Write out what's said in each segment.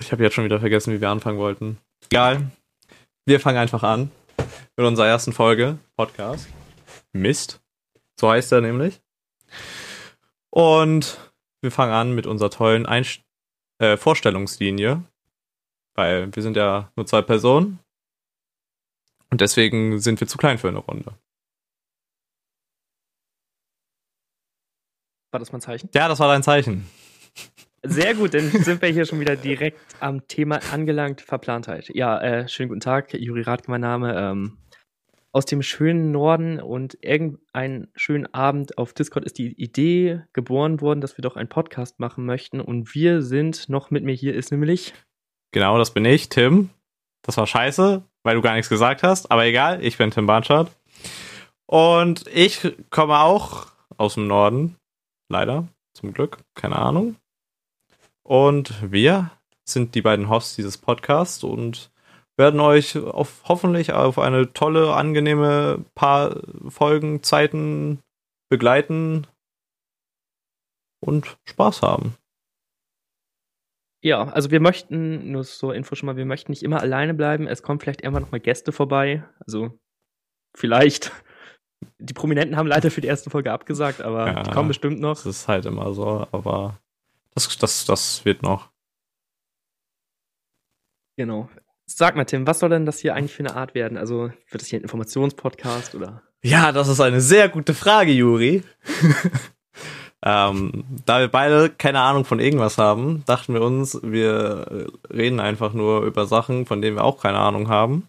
Ich habe jetzt schon wieder vergessen, wie wir anfangen wollten. Egal. Wir fangen einfach an mit unserer ersten Folge Podcast. Mist. So heißt er nämlich. Und wir fangen an mit unserer tollen Einst äh, Vorstellungslinie. Weil wir sind ja nur zwei Personen. Und deswegen sind wir zu klein für eine Runde. War das mein Zeichen? Ja, das war dein Zeichen. Sehr gut, dann sind wir hier schon wieder direkt am Thema angelangt, Verplantheit. Ja, äh, schönen guten Tag, Juri Radke mein Name. Ähm, aus dem schönen Norden und irgendeinen schönen Abend auf Discord ist die Idee geboren worden, dass wir doch einen Podcast machen möchten. Und wir sind noch mit mir hier, ist nämlich. Genau, das bin ich, Tim. Das war scheiße, weil du gar nichts gesagt hast, aber egal, ich bin Tim Barnschardt. Und ich komme auch aus dem Norden. Leider, zum Glück, keine Ahnung. Und wir sind die beiden Hosts dieses Podcasts und werden euch auf, hoffentlich auf eine tolle, angenehme paar Folgen, Zeiten begleiten und Spaß haben. Ja, also wir möchten, nur so Info schon mal, wir möchten nicht immer alleine bleiben. Es kommen vielleicht irgendwann noch mal Gäste vorbei. Also vielleicht. Die Prominenten haben leider für die erste Folge abgesagt, aber ja, die kommen bestimmt noch. Das ist halt immer so, aber das, das, das wird noch. Genau. Sag mal, Tim, was soll denn das hier eigentlich für eine Art werden? Also, wird das hier ein Informationspodcast oder? Ja, das ist eine sehr gute Frage, Juri. ähm, da wir beide keine Ahnung von irgendwas haben, dachten wir uns, wir reden einfach nur über Sachen, von denen wir auch keine Ahnung haben.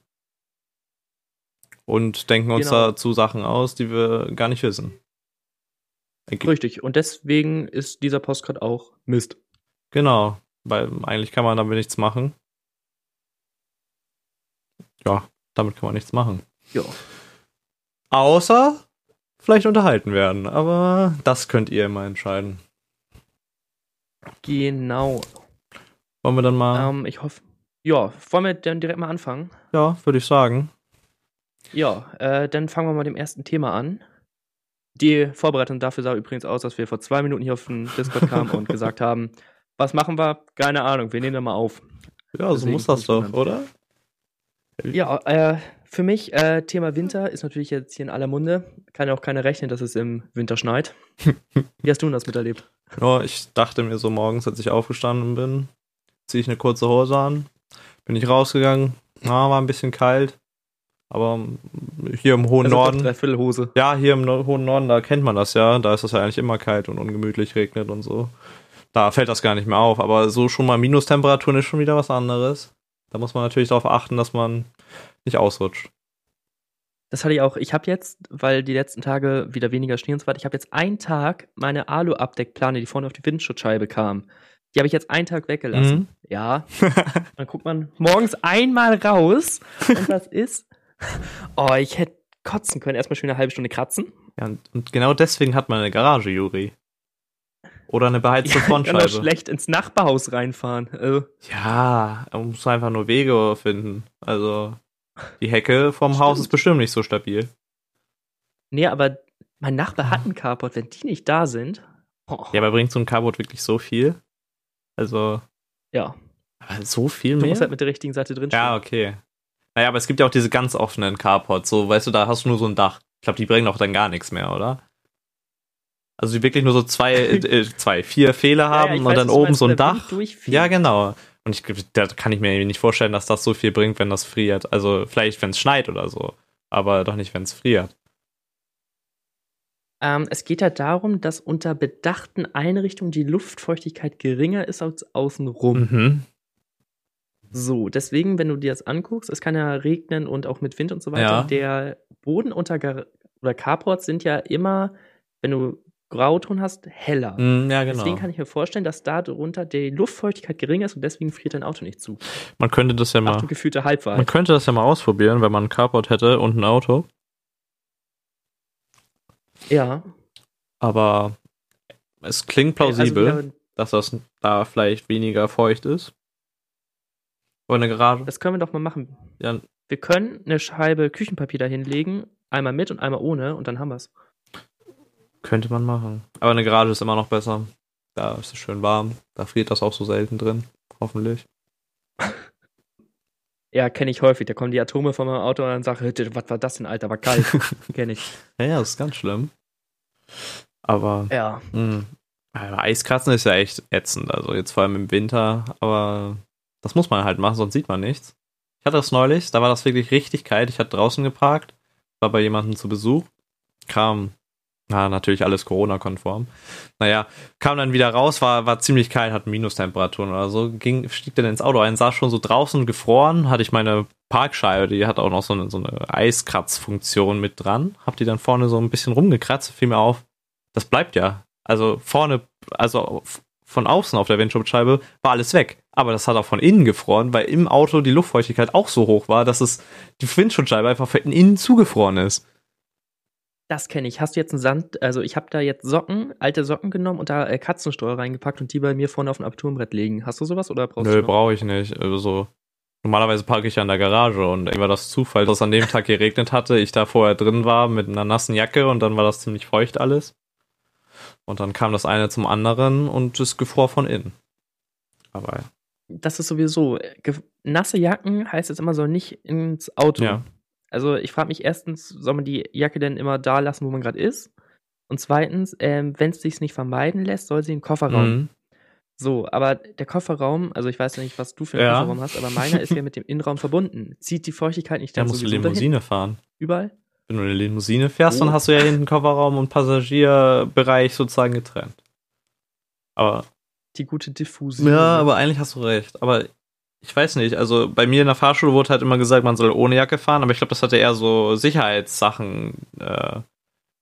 Und denken uns genau. dazu Sachen aus, die wir gar nicht wissen. Richtig. Und deswegen ist dieser Postcard auch Mist. Genau. Weil eigentlich kann man damit nichts machen. Ja, damit kann man nichts machen. Ja. Außer vielleicht unterhalten werden. Aber das könnt ihr immer entscheiden. Genau. Wollen wir dann mal. Ähm, ich hoffe. Ja, wollen wir dann direkt mal anfangen? Ja, würde ich sagen. Ja, äh, dann fangen wir mal mit dem ersten Thema an. Die Vorbereitung dafür sah übrigens aus, dass wir vor zwei Minuten hier auf den Discord kamen und gesagt haben, was machen wir? Keine Ahnung, wir nehmen da mal auf. Ja, so Deswegen muss das doch, oder? Ja, äh, für mich, äh, Thema Winter ist natürlich jetzt hier in aller Munde. Kann ja auch keiner rechnen, dass es im Winter schneit. Wie hast du denn das miterlebt? Ja, ich dachte mir so morgens, als ich aufgestanden bin, ziehe ich eine kurze Hose an, bin ich rausgegangen, na, war ein bisschen kalt. Aber hier im hohen also Norden. Dreiviertelhose. Ja, hier im hohen Norden, da kennt man das ja. Da ist es ja eigentlich immer kalt und ungemütlich, regnet und so. Da fällt das gar nicht mehr auf. Aber so schon mal Minustemperaturen ist schon wieder was anderes. Da muss man natürlich darauf achten, dass man nicht ausrutscht. Das hatte ich auch. Ich habe jetzt, weil die letzten Tage wieder weniger Schnee und so weiter, ich habe jetzt einen Tag meine Alu-Abdeckplane, die vorne auf die Windschutzscheibe kam. Die habe ich jetzt einen Tag weggelassen. Mhm. Ja. Dann guckt man morgens einmal raus und was ist? Oh, ich hätte kotzen können. Erstmal schön eine halbe Stunde kratzen. Ja, und, und genau deswegen hat man eine Garage, Juri. Oder eine beheizte ja, Frontscheibe. Kann schlecht ins Nachbarhaus reinfahren. Also. Ja, man muss einfach nur Wege finden. Also, die Hecke vom Stimmt. Haus ist bestimmt nicht so stabil. Nee, aber mein Nachbar hat ein Carport. Wenn die nicht da sind. Oh. Ja, aber bringt so ein Carport wirklich so viel? Also. Ja. So viel mehr? Du musst halt mit der richtigen Seite drin Ja, okay. Naja, aber es gibt ja auch diese ganz offenen Carports, so, weißt du, da hast du nur so ein Dach. Ich glaube, die bringen auch dann gar nichts mehr, oder? Also die wirklich nur so zwei, äh, zwei, vier Fehler haben ja, ja, und weiß, dann oben so ein Dach. Ja, genau. Und ich, da kann ich mir nicht vorstellen, dass das so viel bringt, wenn das friert. Also vielleicht, wenn es schneit oder so. Aber doch nicht, wenn es friert. Ähm, es geht ja darum, dass unter bedachten Einrichtungen die Luftfeuchtigkeit geringer ist als außenrum. Mhm. So, deswegen, wenn du dir das anguckst, es kann ja regnen und auch mit Wind und so weiter. Ja. Der Boden unter Gar oder Carports sind ja immer, wenn du Grauton hast, heller. Mm, ja, genau. Deswegen kann ich mir vorstellen, dass da drunter die Luftfeuchtigkeit gering ist und deswegen friert dein Auto nicht zu. Man könnte das ja mal. Ach, gefühlte Halbwahrheit. Man könnte das ja mal ausprobieren, wenn man ein Carport hätte und ein Auto. Ja. Aber es klingt plausibel, also, dass das da vielleicht weniger feucht ist. Oder eine Garage. Das können wir doch mal machen. Ja. Wir können eine Scheibe Küchenpapier da hinlegen, einmal mit und einmal ohne und dann haben wir es. Könnte man machen. Aber eine Garage ist immer noch besser. Da ist es schön warm. Da friert das auch so selten drin. Hoffentlich. Ja, kenne ich häufig. Da kommen die Atome von meinem Auto und dann sage ich, was war das denn, Alter? War kalt. kenne ich. Ja, ja, das ist ganz schlimm. Aber. Ja. Mh, Eiskratzen ist ja echt ätzend. Also jetzt vor allem im Winter. Aber das muss man halt machen, sonst sieht man nichts. Ich hatte das neulich, da war das wirklich richtig kalt. Ich hatte draußen geparkt, war bei jemandem zu Besuch, kam na, natürlich alles Corona-konform. Naja, kam dann wieder raus, war, war ziemlich kalt, hat Minustemperaturen oder so, ging, stieg dann ins Auto ein, saß schon so draußen gefroren, hatte ich meine Parkscheibe, die hat auch noch so eine, so eine Eiskratzfunktion mit dran, hab die dann vorne so ein bisschen rumgekratzt, fiel mir auf, das bleibt ja. Also vorne, also von außen auf der Windschutzscheibe war alles weg. Aber das hat auch von innen gefroren, weil im Auto die Luftfeuchtigkeit auch so hoch war, dass es die Windschutzscheibe einfach von innen zugefroren ist. Das kenne ich. Hast du jetzt einen Sand, also ich habe da jetzt Socken, alte Socken genommen und da äh, Katzensteuer reingepackt und die bei mir vorne auf dem Armaturenbrett legen. Hast du sowas oder brauchst Nö, du brauche ich nicht. Also normalerweise parke ich ja in der Garage und war das Zufall, dass es an dem Tag geregnet hatte, ich da vorher drin war mit einer nassen Jacke und dann war das ziemlich feucht alles. Und dann kam das eine zum anderen und es gefror von innen. Aber. Das ist sowieso, nasse Jacken heißt jetzt immer so nicht ins Auto. Ja. Also ich frage mich erstens, soll man die Jacke denn immer da lassen, wo man gerade ist? Und zweitens, ähm, wenn es sich nicht vermeiden lässt, soll sie in den Kofferraum. Mhm. So, aber der Kofferraum, also ich weiß ja nicht, was du für einen Ja. Kofferraum hast, aber meiner ist ja mit dem Innenraum verbunden. Zieht die Feuchtigkeit nicht Da dann musst du Limousine dahin? fahren. Überall? Wenn du eine Limousine fährst, Oh. dann hast du ja hinten Kofferraum und Passagierbereich sozusagen getrennt. Aber Die gute Diffusion. Ja, aber eigentlich hast du recht. Aber ich weiß nicht, also bei mir in der Fahrschule wurde halt immer gesagt, man soll ohne Jacke fahren, aber ich glaube, das hatte eher so Sicherheitssachen, äh,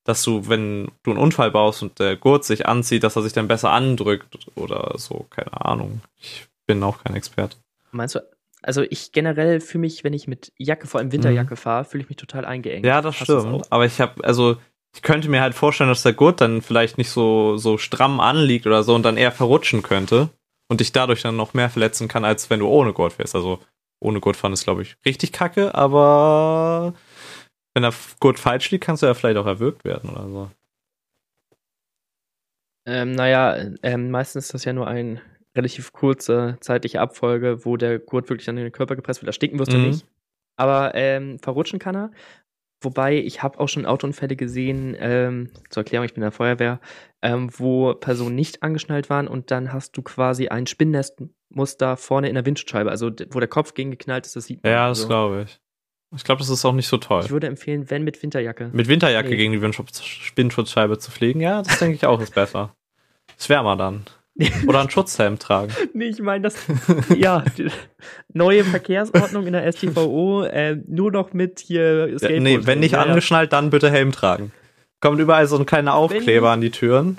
dass du, wenn du einen Unfall baust und der Gurt sich anzieht, dass er sich dann besser andrückt oder so, keine Ahnung. Ich bin auch kein Experte. Meinst du, also ich generell fühle mich, wenn ich mit Jacke, vor allem Winterjacke fahre, fühle ich mich total eingeengt. Mhm. Ja, das du's stimmt. auch? Aber ich habe, also ich könnte mir halt vorstellen, dass der Gurt dann vielleicht nicht so, so stramm anliegt oder so und dann eher verrutschen könnte und dich dadurch dann noch mehr verletzen kann, als wenn du ohne Gurt fährst. Also ohne Gurt fahren ist, glaube ich, richtig kacke, aber wenn der Gurt falsch liegt, kannst du ja vielleicht auch erwürgt werden oder so. Ähm, naja, ähm, meistens ist das ja nur eine relativ kurze zeitliche Abfolge, wo der Gurt wirklich an den Körper gepresst wird. Ersticken wirst du Mhm. nicht. Aber ähm, verrutschen kann er. Wobei, ich habe auch schon Autounfälle gesehen, ähm, zur Erklärung, ich bin in der Feuerwehr, ähm, wo Personen nicht angeschnallt waren und dann hast du quasi ein Spinnennestmuster vorne in der Windschutzscheibe, also wo der Kopf gegen geknallt ist, das sieht man. Ja, das also, glaube ich. Ich glaube, das ist auch nicht so toll. Ich würde empfehlen, wenn mit Winterjacke. Mit Winterjacke Nee. gegen die Windschutz Windschutzscheibe zu fliegen, ja, das denke ich auch ist besser. Ist wärmer dann. Oder einen Schutzhelm tragen. Nee, ich meine, das, ja, neue Verkehrsordnung in der STVO, äh, nur noch mit hier Ja, Skateboard nee, wenn nicht ja, angeschnallt, dann bitte Helm tragen. Kommt überall so ein kleiner Aufkleber Wenn- an die Türen.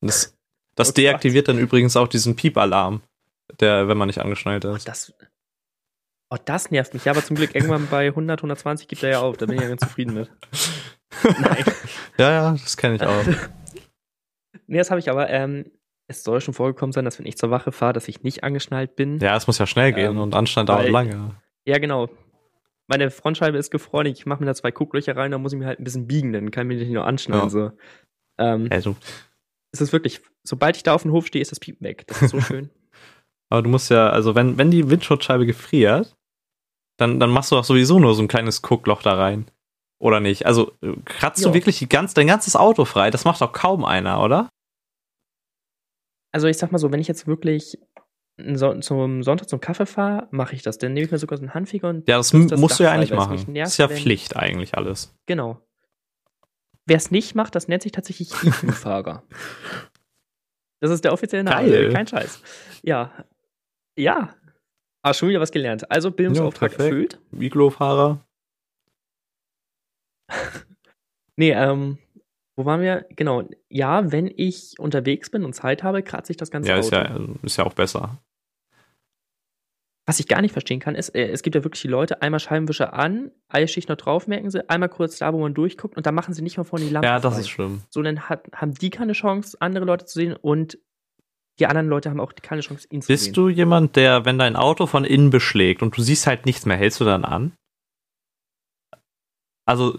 Das, das Oh Gott. deaktiviert dann übrigens auch diesen Piepalarm, der, wenn man nicht angeschnallt Oh, ist. das, oh, das nervt mich. Ja, aber zum Glück irgendwann bei 100, 120 gibt er ja auf. Da bin ich ja ganz zufrieden mit. Nein. Ja, ja, das kenne ich auch. Nee, das habe ich aber. Ähm, es soll schon vorgekommen sein, dass wenn ich zur Wache fahre, dass ich nicht angeschnallt bin. Ja, es muss ja schnell gehen Ähm, und Anstand dauert lange. Ja, genau. Meine Frontscheibe ist gefroren, ich mache mir da zwei Gucklöcher rein, da muss ich mir halt ein bisschen biegen, dann kann ich mich nicht nur anschnallen. Ja. So. Ähm, Also, Es ist wirklich, sobald ich da auf dem Hof stehe, ist das Piepen weg. Das ist so schön. aber du musst ja, also wenn, wenn die Windschutzscheibe gefriert, dann, dann machst du doch sowieso nur so ein kleines Guckloch da rein. Oder nicht? Also äh, kratzt du Ja. wirklich die ganz, dein ganzes Auto frei? Das macht doch kaum einer, oder? Also ich sag mal so, wenn ich jetzt wirklich so, zum Sonntag zum Kaffee fahre, mache ich das. Dann nehme ich mir sogar so einen Handfeger und Ja, das musst du ja eigentlich machen. nervt, das ist ja wenn- Pflicht eigentlich alles. genau. Wer es nicht macht, das nennt sich tatsächlich IQ-Fahrer. das ist der offizielle Name, Geil. kein Scheiß. Ja. Ja. Ah, schon wieder was gelernt. Also Bildungsauftrag Ja, erfüllt. Iglo-Fahrer. Nee, ähm, wo waren wir? Genau. Ja, wenn ich unterwegs bin und Zeit habe, kratze ich das ganze Ja, Auto. ist ja, ist ja auch besser. Was ich gar nicht verstehen kann, ist, äh, es gibt ja wirklich die Leute, einmal Scheibenwischer an, Eisschicht noch drauf, merken sie, einmal kurz da, wo man durchguckt und dann machen sie nicht mal vorne die Lampe Ja, das frei. ist schlimm. So, dann hat, haben die keine Chance, andere Leute zu sehen und die anderen Leute haben auch keine Chance, ihn zu sehen. Bist du jemand, der, wenn dein Auto von innen beschlägt und du siehst halt nichts mehr, hältst du dann an? Also,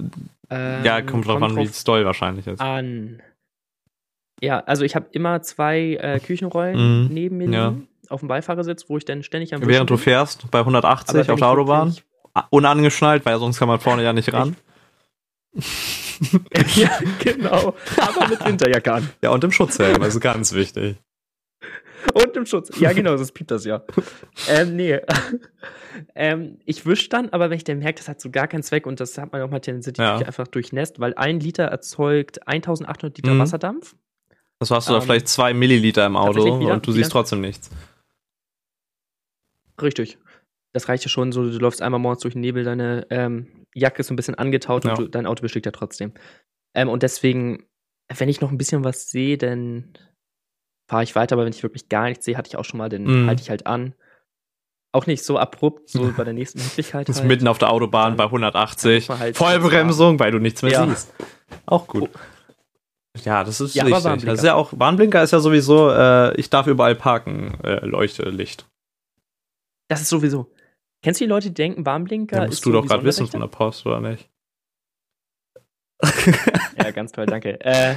Ähm, ja, kommt drauf an, wie doll wahrscheinlich ist. an. Ja, also ich habe immer zwei äh, Küchenrollen Mhm, neben mir ja. auf dem Beifahrersitz, wo ich dann ständig am Während du fährst bei 180 auf der Autobahn, unangeschnallt, weil sonst kann man vorne ja nicht ran. ja, genau. Aber mit Winterjacke an. Ja, und im Schutzhelm, also ganz wichtig. Und im Schutz. Ja, genau, das piept das ja. ähm, nee. ähm, ich wische dann, aber wenn ich dann merke, das hat so gar keinen Zweck und das hat man auch mal tendenziell ja. einfach durchnässt, weil ein Liter erzeugt 1800 Liter mhm. Wasserdampf. Das hast du ähm, da vielleicht zwei Milliliter im Auto wieder, und du siehst trotzdem nichts. Richtig. Das reicht ja schon so, du läufst einmal morgens durch den Nebel, deine ähm, Jacke ist so ein bisschen angetaut ja. und du, dein Auto besteht ja trotzdem. Ähm, und deswegen, wenn ich noch ein bisschen was sehe, dann fahre ich weiter, aber wenn ich wirklich gar nichts sehe, hatte ich auch schon mal, dann mm. halte ich halt an. Auch nicht so abrupt, so bei der nächsten Möglichkeit. Halt. mitten auf der Autobahn bei 180. Halt Vollbremsung, weil du nichts mehr ja. siehst. Auch gut. Ja, das ist ja, richtig. Das ist ja auch, Warnblinker ist ja sowieso, äh, ich darf überall parken, äh, Leuchte, Licht. Das ist sowieso. Kennst du die Leute, die denken, Warnblinker ja, musst ist du so doch gerade wissen von der Post, oder nicht? ja, ganz toll, danke. Äh,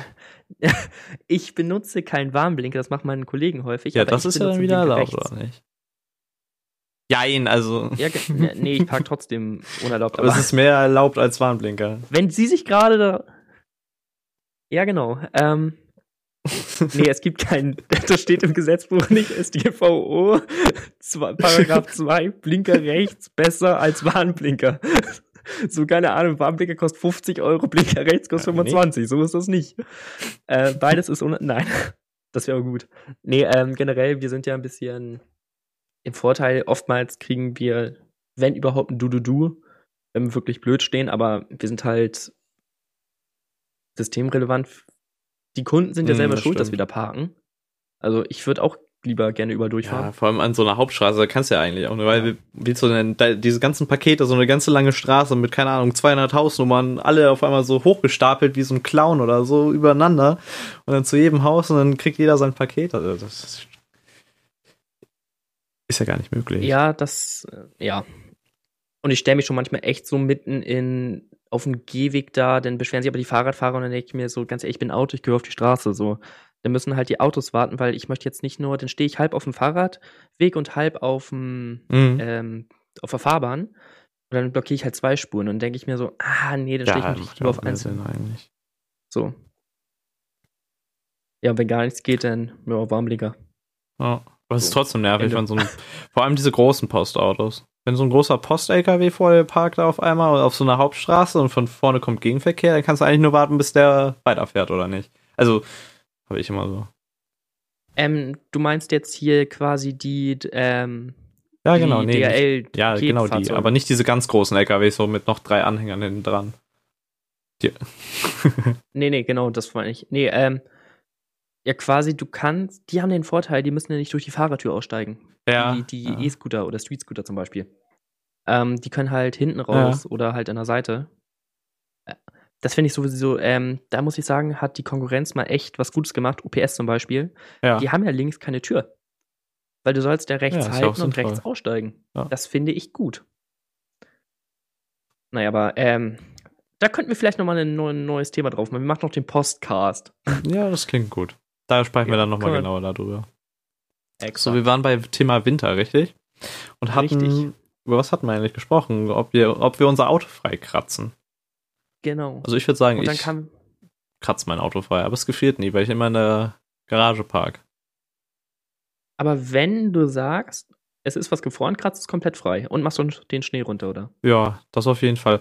ich benutze keinen Warnblinker, das machen meine Kollegen häufig. Ja, das ist ja dann wieder erlaubt, oder nicht? Jein, also. Ja, nee, ich parke trotzdem unerlaubt. Aber, aber es ist mehr erlaubt als Warnblinker. Wenn sie sich gerade da. Ja, genau. Ähm, nee, es gibt keinen, das steht im Gesetzbuch nicht, zwei, Paragraph 2, Blinker rechts besser als Warnblinker. So, keine Ahnung, Warnblinker kostet 50 Euro, Blinker rechts kostet ja, 25, nee. so ist das nicht. Äh, beides ist, ohne, nein, das wäre gut. Nee, ähm, generell, wir sind ja ein bisschen im Vorteil, oftmals kriegen wir, wenn überhaupt, ein Du-Du-Du, wenn wir wirklich blöd stehen, aber wir sind halt systemrelevant die Kunden sind ja hm, selber das schuld, stimmt. dass wir da parken. Also ich würde auch lieber gerne über durchfahren. Ja, vor allem an so einer Hauptstraße, da kannst du ja eigentlich auch, ne? weil ja. willst du denn da, diese ganzen Pakete, so eine ganze lange Straße mit, keine Ahnung, 200 Hausnummern, alle auf einmal so hochgestapelt wie so ein Clown oder so übereinander und dann zu jedem Haus und dann kriegt jeder sein Paket. Also das ist, ist ja gar nicht möglich. Ja, das, äh, ja. Und ich stelle mich schon manchmal echt so mitten in auf dem Gehweg da, dann beschweren sich aber die Fahrradfahrer und dann denke ich mir so, ganz ehrlich, ich bin Auto, ich gehöre auf die Straße, so. Dann müssen halt die Autos warten, weil ich möchte jetzt nicht nur, dann stehe ich halb auf dem Fahrradweg und halb auf dem, mhm. ähm, auf der Fahrbahn. Und dann blockiere ich halt zwei Spuren und denke ich mir so, ah, nee, dann stehe ich mich lieber auf eins. Eigentlich. So. Ja, und wenn gar nichts geht, dann ja, Warmlinger. Ja, aber es ist trotzdem nervig, wenn so ein, vor allem diese großen Postautos. Wenn so ein großer Post-LKW vor dir parkt auf einmal auf so einer Hauptstraße und von vorne kommt Gegenverkehr, dann kannst du eigentlich nur warten, bis der weiterfährt, oder nicht? Also, habe ich immer so. Ähm, du meinst jetzt hier quasi die, ähm, ja, genau, nee, DRL ja, genau die, aber nicht diese ganz großen LKWs, so mit noch drei Anhängern hinten dran. Die. nee, nee, genau, das meine ich. Nee, ähm, ja, quasi, du kannst, die haben den Vorteil, die müssen ja nicht durch die Fahrertür aussteigen. Ja. Die, die ja. E-Scooter oder Street-Scooter zum Beispiel. Ähm, die können halt hinten raus ja. oder halt an der Seite. Das finde ich sowieso, ähm, da muss ich sagen, hat die Konkurrenz mal echt was Gutes gemacht. UPS zum Beispiel. Ja. Die haben ja links keine Tür. Weil du sollst ja rechts ja, halten und rechts aussteigen. Das finde ich gut. Naja, aber ähm, da könnten wir vielleicht nochmal ein neues Thema drauf machen. Wir machen noch den Postcast. Ja, das klingt gut. Da sprechen wir dann nochmal genauer darüber. Exakt. So, wir waren bei Thema Winter, richtig? Und hatten, richtig. über was hatten wir eigentlich gesprochen? Ob wir, ob wir unser Auto frei kratzen. Genau. Also ich würde sagen, ich kratze mein Auto frei, aber es gefällt nie, weil ich immer in der Garage park. Aber wenn du sagst, es ist was gefroren, kratzt es komplett frei und machst den Schnee runter, oder? Ja, das auf jeden Fall.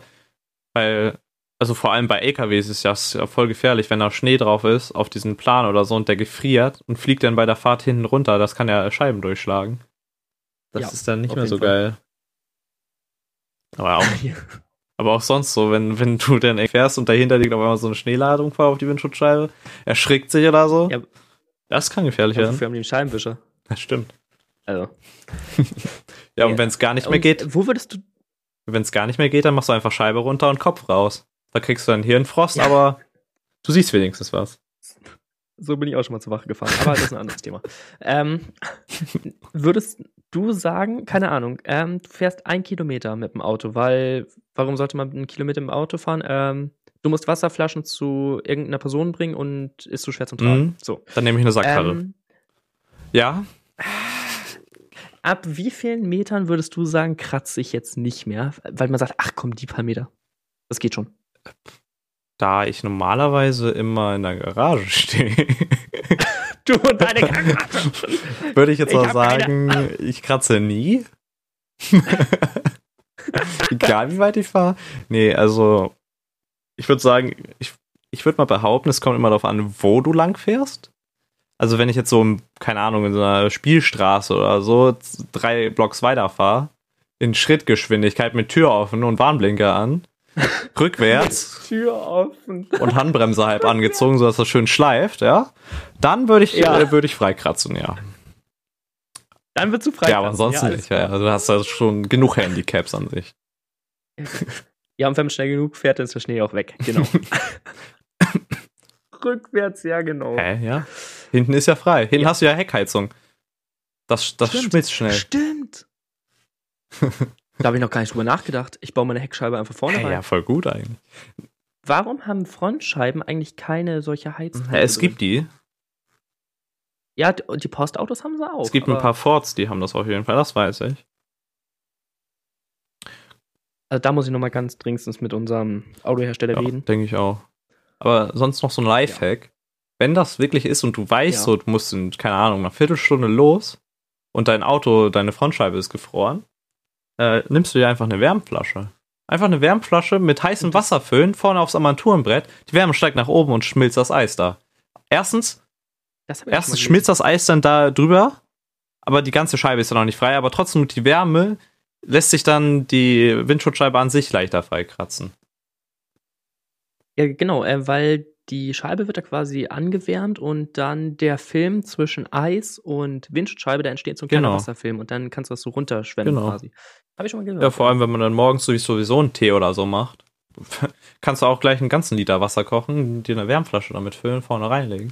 Weil also vor allem bei LKWs ist das ja voll gefährlich, wenn da Schnee drauf ist auf diesen Plan oder so und der gefriert und fliegt dann bei der Fahrt hinten runter. Das kann ja Scheiben durchschlagen. Das ja, ist dann nicht mehr so Fall. geil. Aber auch, aber auch sonst so, wenn, wenn du dann fährst und dahinter liegt auf einmal so eine Schneeladung vor auf die Windschutzscheibe, erschrickt sich oder so. Ja. Das kann gefährlich werden. Dafür haben die einen Scheibenwischer. Das stimmt. Also. ja, und wenn es gar nicht mehr geht. Wo würdest du. Wenn es gar nicht mehr geht, dann machst du einfach Scheibe runter und Kopf raus. Da kriegst du dann Hirnfrost, ja. aber du siehst wenigstens was. So bin ich auch schon mal zur Wache gefahren, aber das ist ein anderes Thema. Ähm, würdest du sagen, keine Ahnung, ähm, du fährst ein Kilometer mit dem Auto, weil, warum sollte man einen Kilometer mit dem Auto fahren? Ähm, du musst Wasserflaschen zu irgendeiner Person bringen und ist zu schwer zum Tragen. Mhm. So. Dann nehme ich eine Sackkarre. Ähm, ja. ab wie vielen Metern würdest du sagen, kratze ich jetzt nicht mehr? Weil man sagt, ach komm, die paar Meter. Das geht schon. Da ich normalerweise immer in der Garage stehe. Du und deine Garage. Würde ich jetzt mal sagen, eine. ich kratze nie. Egal wie weit ich fahre. Nee, also ich würde sagen, ich, ich würde mal behaupten, es kommt immer darauf an, wo du lang fährst. Also wenn ich jetzt so, keine Ahnung, in so einer Spielstraße oder so drei Blocks weiter fahre, in Schrittgeschwindigkeit mit Tür offen und Warnblinker an, rückwärts Tür offen und Handbremse halb angezogen, sodass das schön schleift, ja, dann würde ich, ja. äh, würde ich freikratzen, ja. Dann wird du frei. Ja, aber sonst ja, nicht. Ja, also du hast ja schon genug Handicaps an sich. Ja, und wenn man schnell genug fährt, dann ist der Schnee auch weg. Genau. Rückwärts, ja, genau. Hä, ja. Hinten ist ja frei. Hinten ja. hast du ja Heckheizung. Das, das schmilzt schnell. Stimmt. da habe ich noch gar nicht drüber nachgedacht. Ich baue meine Heckscheibe einfach vorne rein. Ja, voll gut eigentlich. Warum haben Frontscheiben eigentlich keine solche Heizteile? Ja, es gibt die. Ja, und die Postautos haben sie auch. Es gibt ein paar Fords, die haben das auf jeden Fall, das weiß ich. Also da muss ich nochmal ganz dringendstens mit unserem Autohersteller ja, reden. Denke ich auch. Aber sonst noch so ein Lifehack. Ja. Wenn das wirklich ist und du weißt, ja. so, du musst in, keine Ahnung, einer Viertelstunde los und dein Auto, deine Frontscheibe ist gefroren, äh, nimmst du dir einfach eine Wärmflasche. Einfach eine Wärmflasche mit heißem Wasser füllen, vorne aufs Armaturenbrett. Die Wärme steigt nach oben und schmilzt das Eis da. Erstens, erstens schmilzt das Eis dann da drüber, aber die ganze Scheibe ist ja noch nicht frei, aber trotzdem die Wärme lässt sich dann die Windschutzscheibe an sich leichter freikratzen. Ja, genau, äh, weil die Scheibe wird da quasi angewärmt und dann der Film zwischen Eis und Windschutzscheibe, da entsteht so ein kleiner genau. Wasserfilm und dann kannst du das so runterschwemmen genau. quasi. Habe ich schon mal gehört. Ja, vor allem, wenn man dann morgens sowieso einen Tee oder so macht, kannst du auch gleich einen ganzen Liter Wasser kochen, dir eine Wärmflasche damit füllen, vorne reinlegen.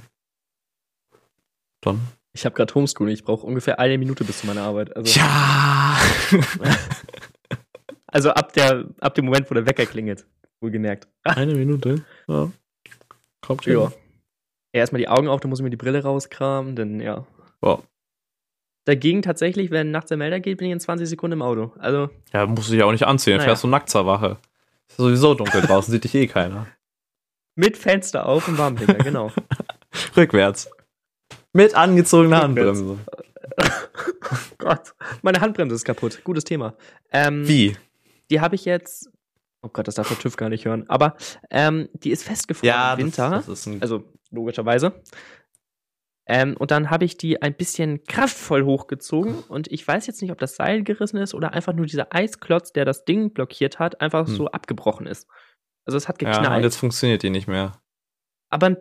Dann. Ich habe gerade Homeschooling, ich brauche ungefähr eine Minute bis zu meiner Arbeit. Also ja! also ab, der, ab dem Moment, wo der Wecker klingelt. Wohlgemerkt. Eine Minute? Ja. Kommt schon. Ja. Erstmal die Augen auf, dann muss ich mir die Brille rauskramen, denn ja. Wow. Dagegen tatsächlich, wenn nachts der Melder geht, bin ich in 20 Sekunden im Auto. Also. Ja, musst du dich auch nicht anziehen, naja. fährst du nackt zur Wache. Ist sowieso dunkel draußen, sieht dich eh keiner. Mit Fenster auf und Warmblinker, genau. Rückwärts. Mit angezogener Handbremse. oh Gott, meine Handbremse ist kaputt. Gutes Thema. Ähm, Wie? Die habe ich jetzt Oh Gott, das darf der TÜV gar nicht hören. Aber ähm, die ist festgefroren ja, im Winter. Das, das also logischerweise. Ähm, und dann habe ich die ein bisschen kraftvoll hochgezogen und ich weiß jetzt nicht, ob das Seil gerissen ist oder einfach nur dieser Eisklotz, der das Ding blockiert hat, einfach hm. so abgebrochen ist. Also es hat geknallt. Ja, und jetzt funktioniert die nicht mehr. Aber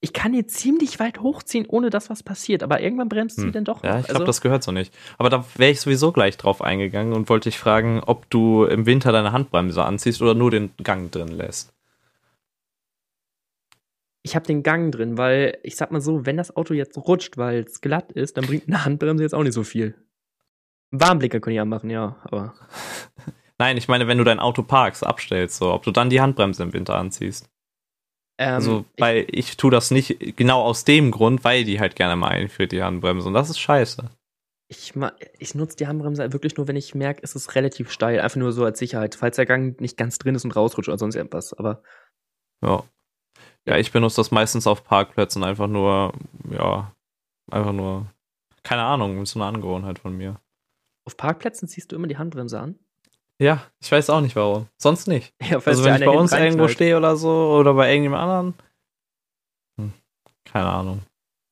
ich kann die ziemlich weit hochziehen, ohne dass was passiert, aber irgendwann bremst hm. sie dann doch. Ja, ich glaube, also, das gehört so nicht. Aber da wäre ich sowieso gleich drauf eingegangen und wollte dich fragen, ob du im Winter deine Handbremse anziehst oder nur den Gang drin lässt. Ich habe den Gang drin, weil ich sag mal so, wenn das Auto jetzt rutscht, weil es glatt ist, dann bringt eine Handbremse jetzt auch nicht so viel. Warnblicker kann ich anmachen, ja, aber. Nein, ich meine, wenn du dein Auto parkst, abstellst, so, ob du dann die Handbremse im Winter anziehst. Ähm, also, weil ich, ich tue das nicht genau aus dem Grund, weil die halt gerne mal einführt, die Handbremse. Und das ist scheiße. Ich, ich nutze die Handbremse wirklich nur, wenn ich merke, es ist relativ steil. Einfach nur so als Sicherheit, falls der Gang nicht ganz drin ist und rausrutscht oder sonst irgendwas. Aber. Ja. Ja, ich benutze das meistens auf Parkplätzen einfach nur, ja, einfach nur, keine Ahnung, ist so eine Angewohnheit von mir. Auf Parkplätzen ziehst du immer die Handbremse an? Ja, ich weiß auch nicht warum. Sonst nicht. Ja, also wenn ich bei uns irgendwo stehe oder so oder bei irgendjemand anderen. Hm, keine Ahnung.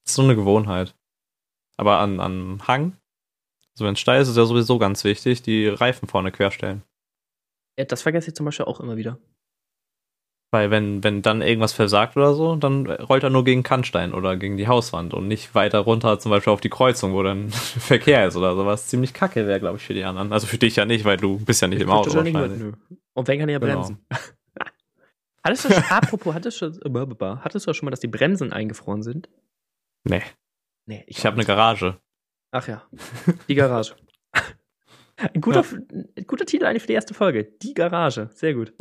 Das ist so eine Gewohnheit. Aber an, an Hang, also wenn es steil ist, ist ja sowieso ganz wichtig, die Reifen vorne querstellen. Ja, das vergesse ich zum Beispiel auch immer wieder. Weil wenn, wenn dann irgendwas versagt oder so, dann rollt er nur gegen Kannstein oder gegen die Hauswand und nicht weiter runter, zum Beispiel auf die Kreuzung, wo dann Verkehr ist oder sowas. Ziemlich kacke wäre, glaube ich, für die anderen. Also für dich ja nicht, weil du bist ja nicht ich im Auto wahrscheinlich. Nicht und wer kann ja genau. bremsen? Genau. hattest du schon, apropos, hattest du, äh, hattest du schon mal, dass die Bremsen eingefroren sind? Nee. Nee, ich, ich habe eine Garage. Ach ja, die Garage. Ein guter, ja. guter Titel eigentlich für die erste Folge. Die Garage. Sehr gut.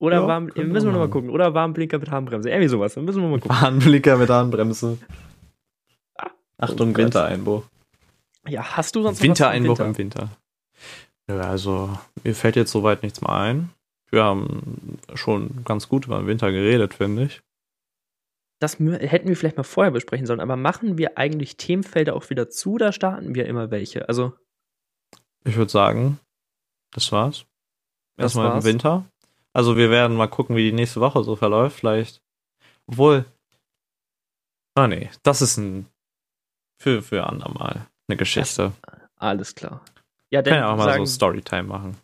Oder ja, warm, müssen wir nochmal gucken. Oder Warnblinker mit Harnbremse. Irgendwie sowas. Dann müssen wir mal gucken. Warnblinker mit Harnbremse. Ah, Achtung, oh Wintereinbruch. Ja, hast du sonst Wintereinbruch Winter? im Winter? Ja, also mir fällt jetzt soweit nichts mehr ein. Wir haben schon ganz gut über den Winter geredet, finde ich. Das hätten wir vielleicht mal vorher besprechen sollen, aber machen wir eigentlich Themenfelder auch wieder zu oder starten wir immer welche? Also. Ich würde sagen, das war's. Erstmal im Winter. Also wir werden mal gucken, wie die nächste Woche so verläuft. Vielleicht. Obwohl. Ah nee, das ist ein für, für andermal eine Geschichte. Das, alles klar. Ja, dann Kann ja auch mal sagen, so Storytime machen.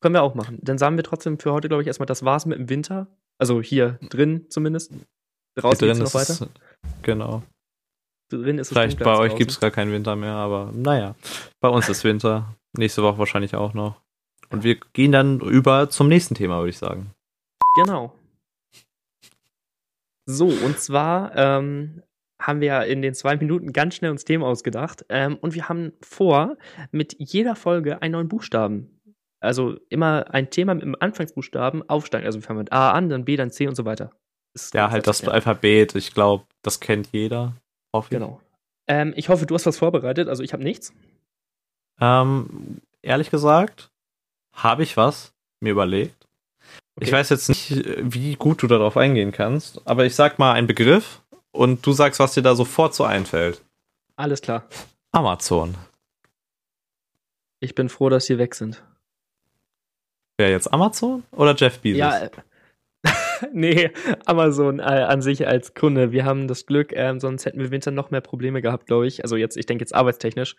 Können wir auch machen. Dann sagen wir trotzdem für heute, glaube ich, erstmal, das war's mit dem Winter. Also hier drin zumindest. Draußen drin noch weiter. Es, genau. Drin ist es Vielleicht bei euch gibt es gar keinen Winter mehr, aber naja. Bei uns ist Winter. Nächste Woche wahrscheinlich auch noch. Und wir gehen dann über zum nächsten Thema, würde ich sagen. Genau. So, und zwar ähm, haben wir in den zwei Minuten ganz schnell uns Themen ausgedacht. Ähm, und wir haben vor, mit jeder Folge einen neuen Buchstaben. Also immer ein Thema mit dem Anfangsbuchstaben aufsteigen. Also wir fangen mit A an, dann B, dann C und so weiter. ja, halt das Alphabet. Ich glaube, das kennt jeder. Hoffe Genau. Ähm, ich hoffe, du hast was vorbereitet. Also ich habe nichts. Ähm, ehrlich gesagt, habe ich was mir überlegt. Okay. Ich weiß jetzt nicht, wie gut du darauf eingehen kannst, aber ich sag mal einen Begriff und du sagst, was dir da sofort so einfällt. Alles klar. Amazon. Ich bin froh, dass sie weg sind. Wer jetzt Amazon oder Jeff Bezos? Ja, äh, nee, Amazon äh, an sich als Kunde. Wir haben das Glück, ähm, sonst hätten wir im Winter noch mehr Probleme gehabt, glaube ich. Also jetzt, ich denke jetzt arbeitstechnisch.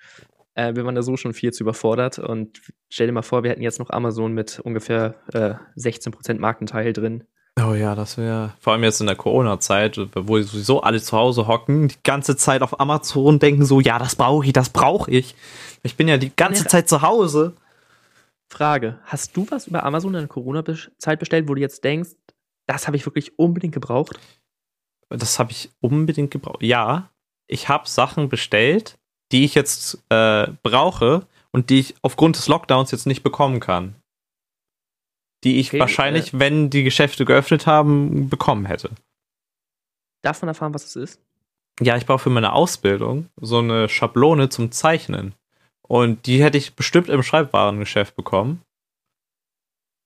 Äh, wir waren da so schon viel zu überfordert. Und stell dir mal vor, wir hätten jetzt noch Amazon mit ungefähr äh, 16% Marktanteil drin. Oh ja, das wäre vor allem jetzt in der Corona-Zeit, wo sowieso alle zu Hause hocken, die ganze Zeit auf Amazon denken so, ja, das brauche ich, das brauche ich. Ich bin ja die ganze Zeit zu Hause. Frage, hast du was über Amazon in der Corona-Zeit bestellt, wo du jetzt denkst, das habe ich wirklich unbedingt gebraucht? Das habe ich unbedingt gebraucht. Ja, ich habe Sachen bestellt, die ich jetzt äh, brauche und die ich aufgrund des Lockdowns jetzt nicht bekommen kann die ich okay, wahrscheinlich, äh, wenn die Geschäfte geöffnet haben, bekommen hätte. Darf man erfahren, was es ist? Ja, ich brauche für meine Ausbildung so eine Schablone zum Zeichnen. Und die hätte ich bestimmt im Schreibwarengeschäft bekommen.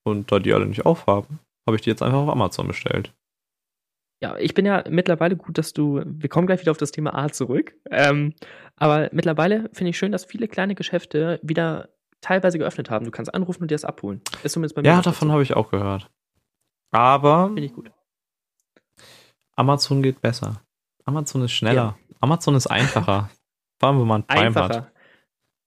Und da die alle nicht aufhaben, habe ich die jetzt einfach auf Amazon bestellt. Ja, ich bin ja mittlerweile gut, dass du. Wir kommen gleich wieder auf das Thema A zurück. Ähm, aber mittlerweile finde ich schön, dass viele kleine Geschäfte wieder teilweise geöffnet haben. Du kannst anrufen und dir das abholen. Ist zumindest bei mir. Ja, davon habe ich auch gehört. Aber. Finde ich gut. Amazon geht besser. Amazon ist schneller. Ja. Amazon ist einfacher. Vor allem, wenn man Prime einfacher. hat.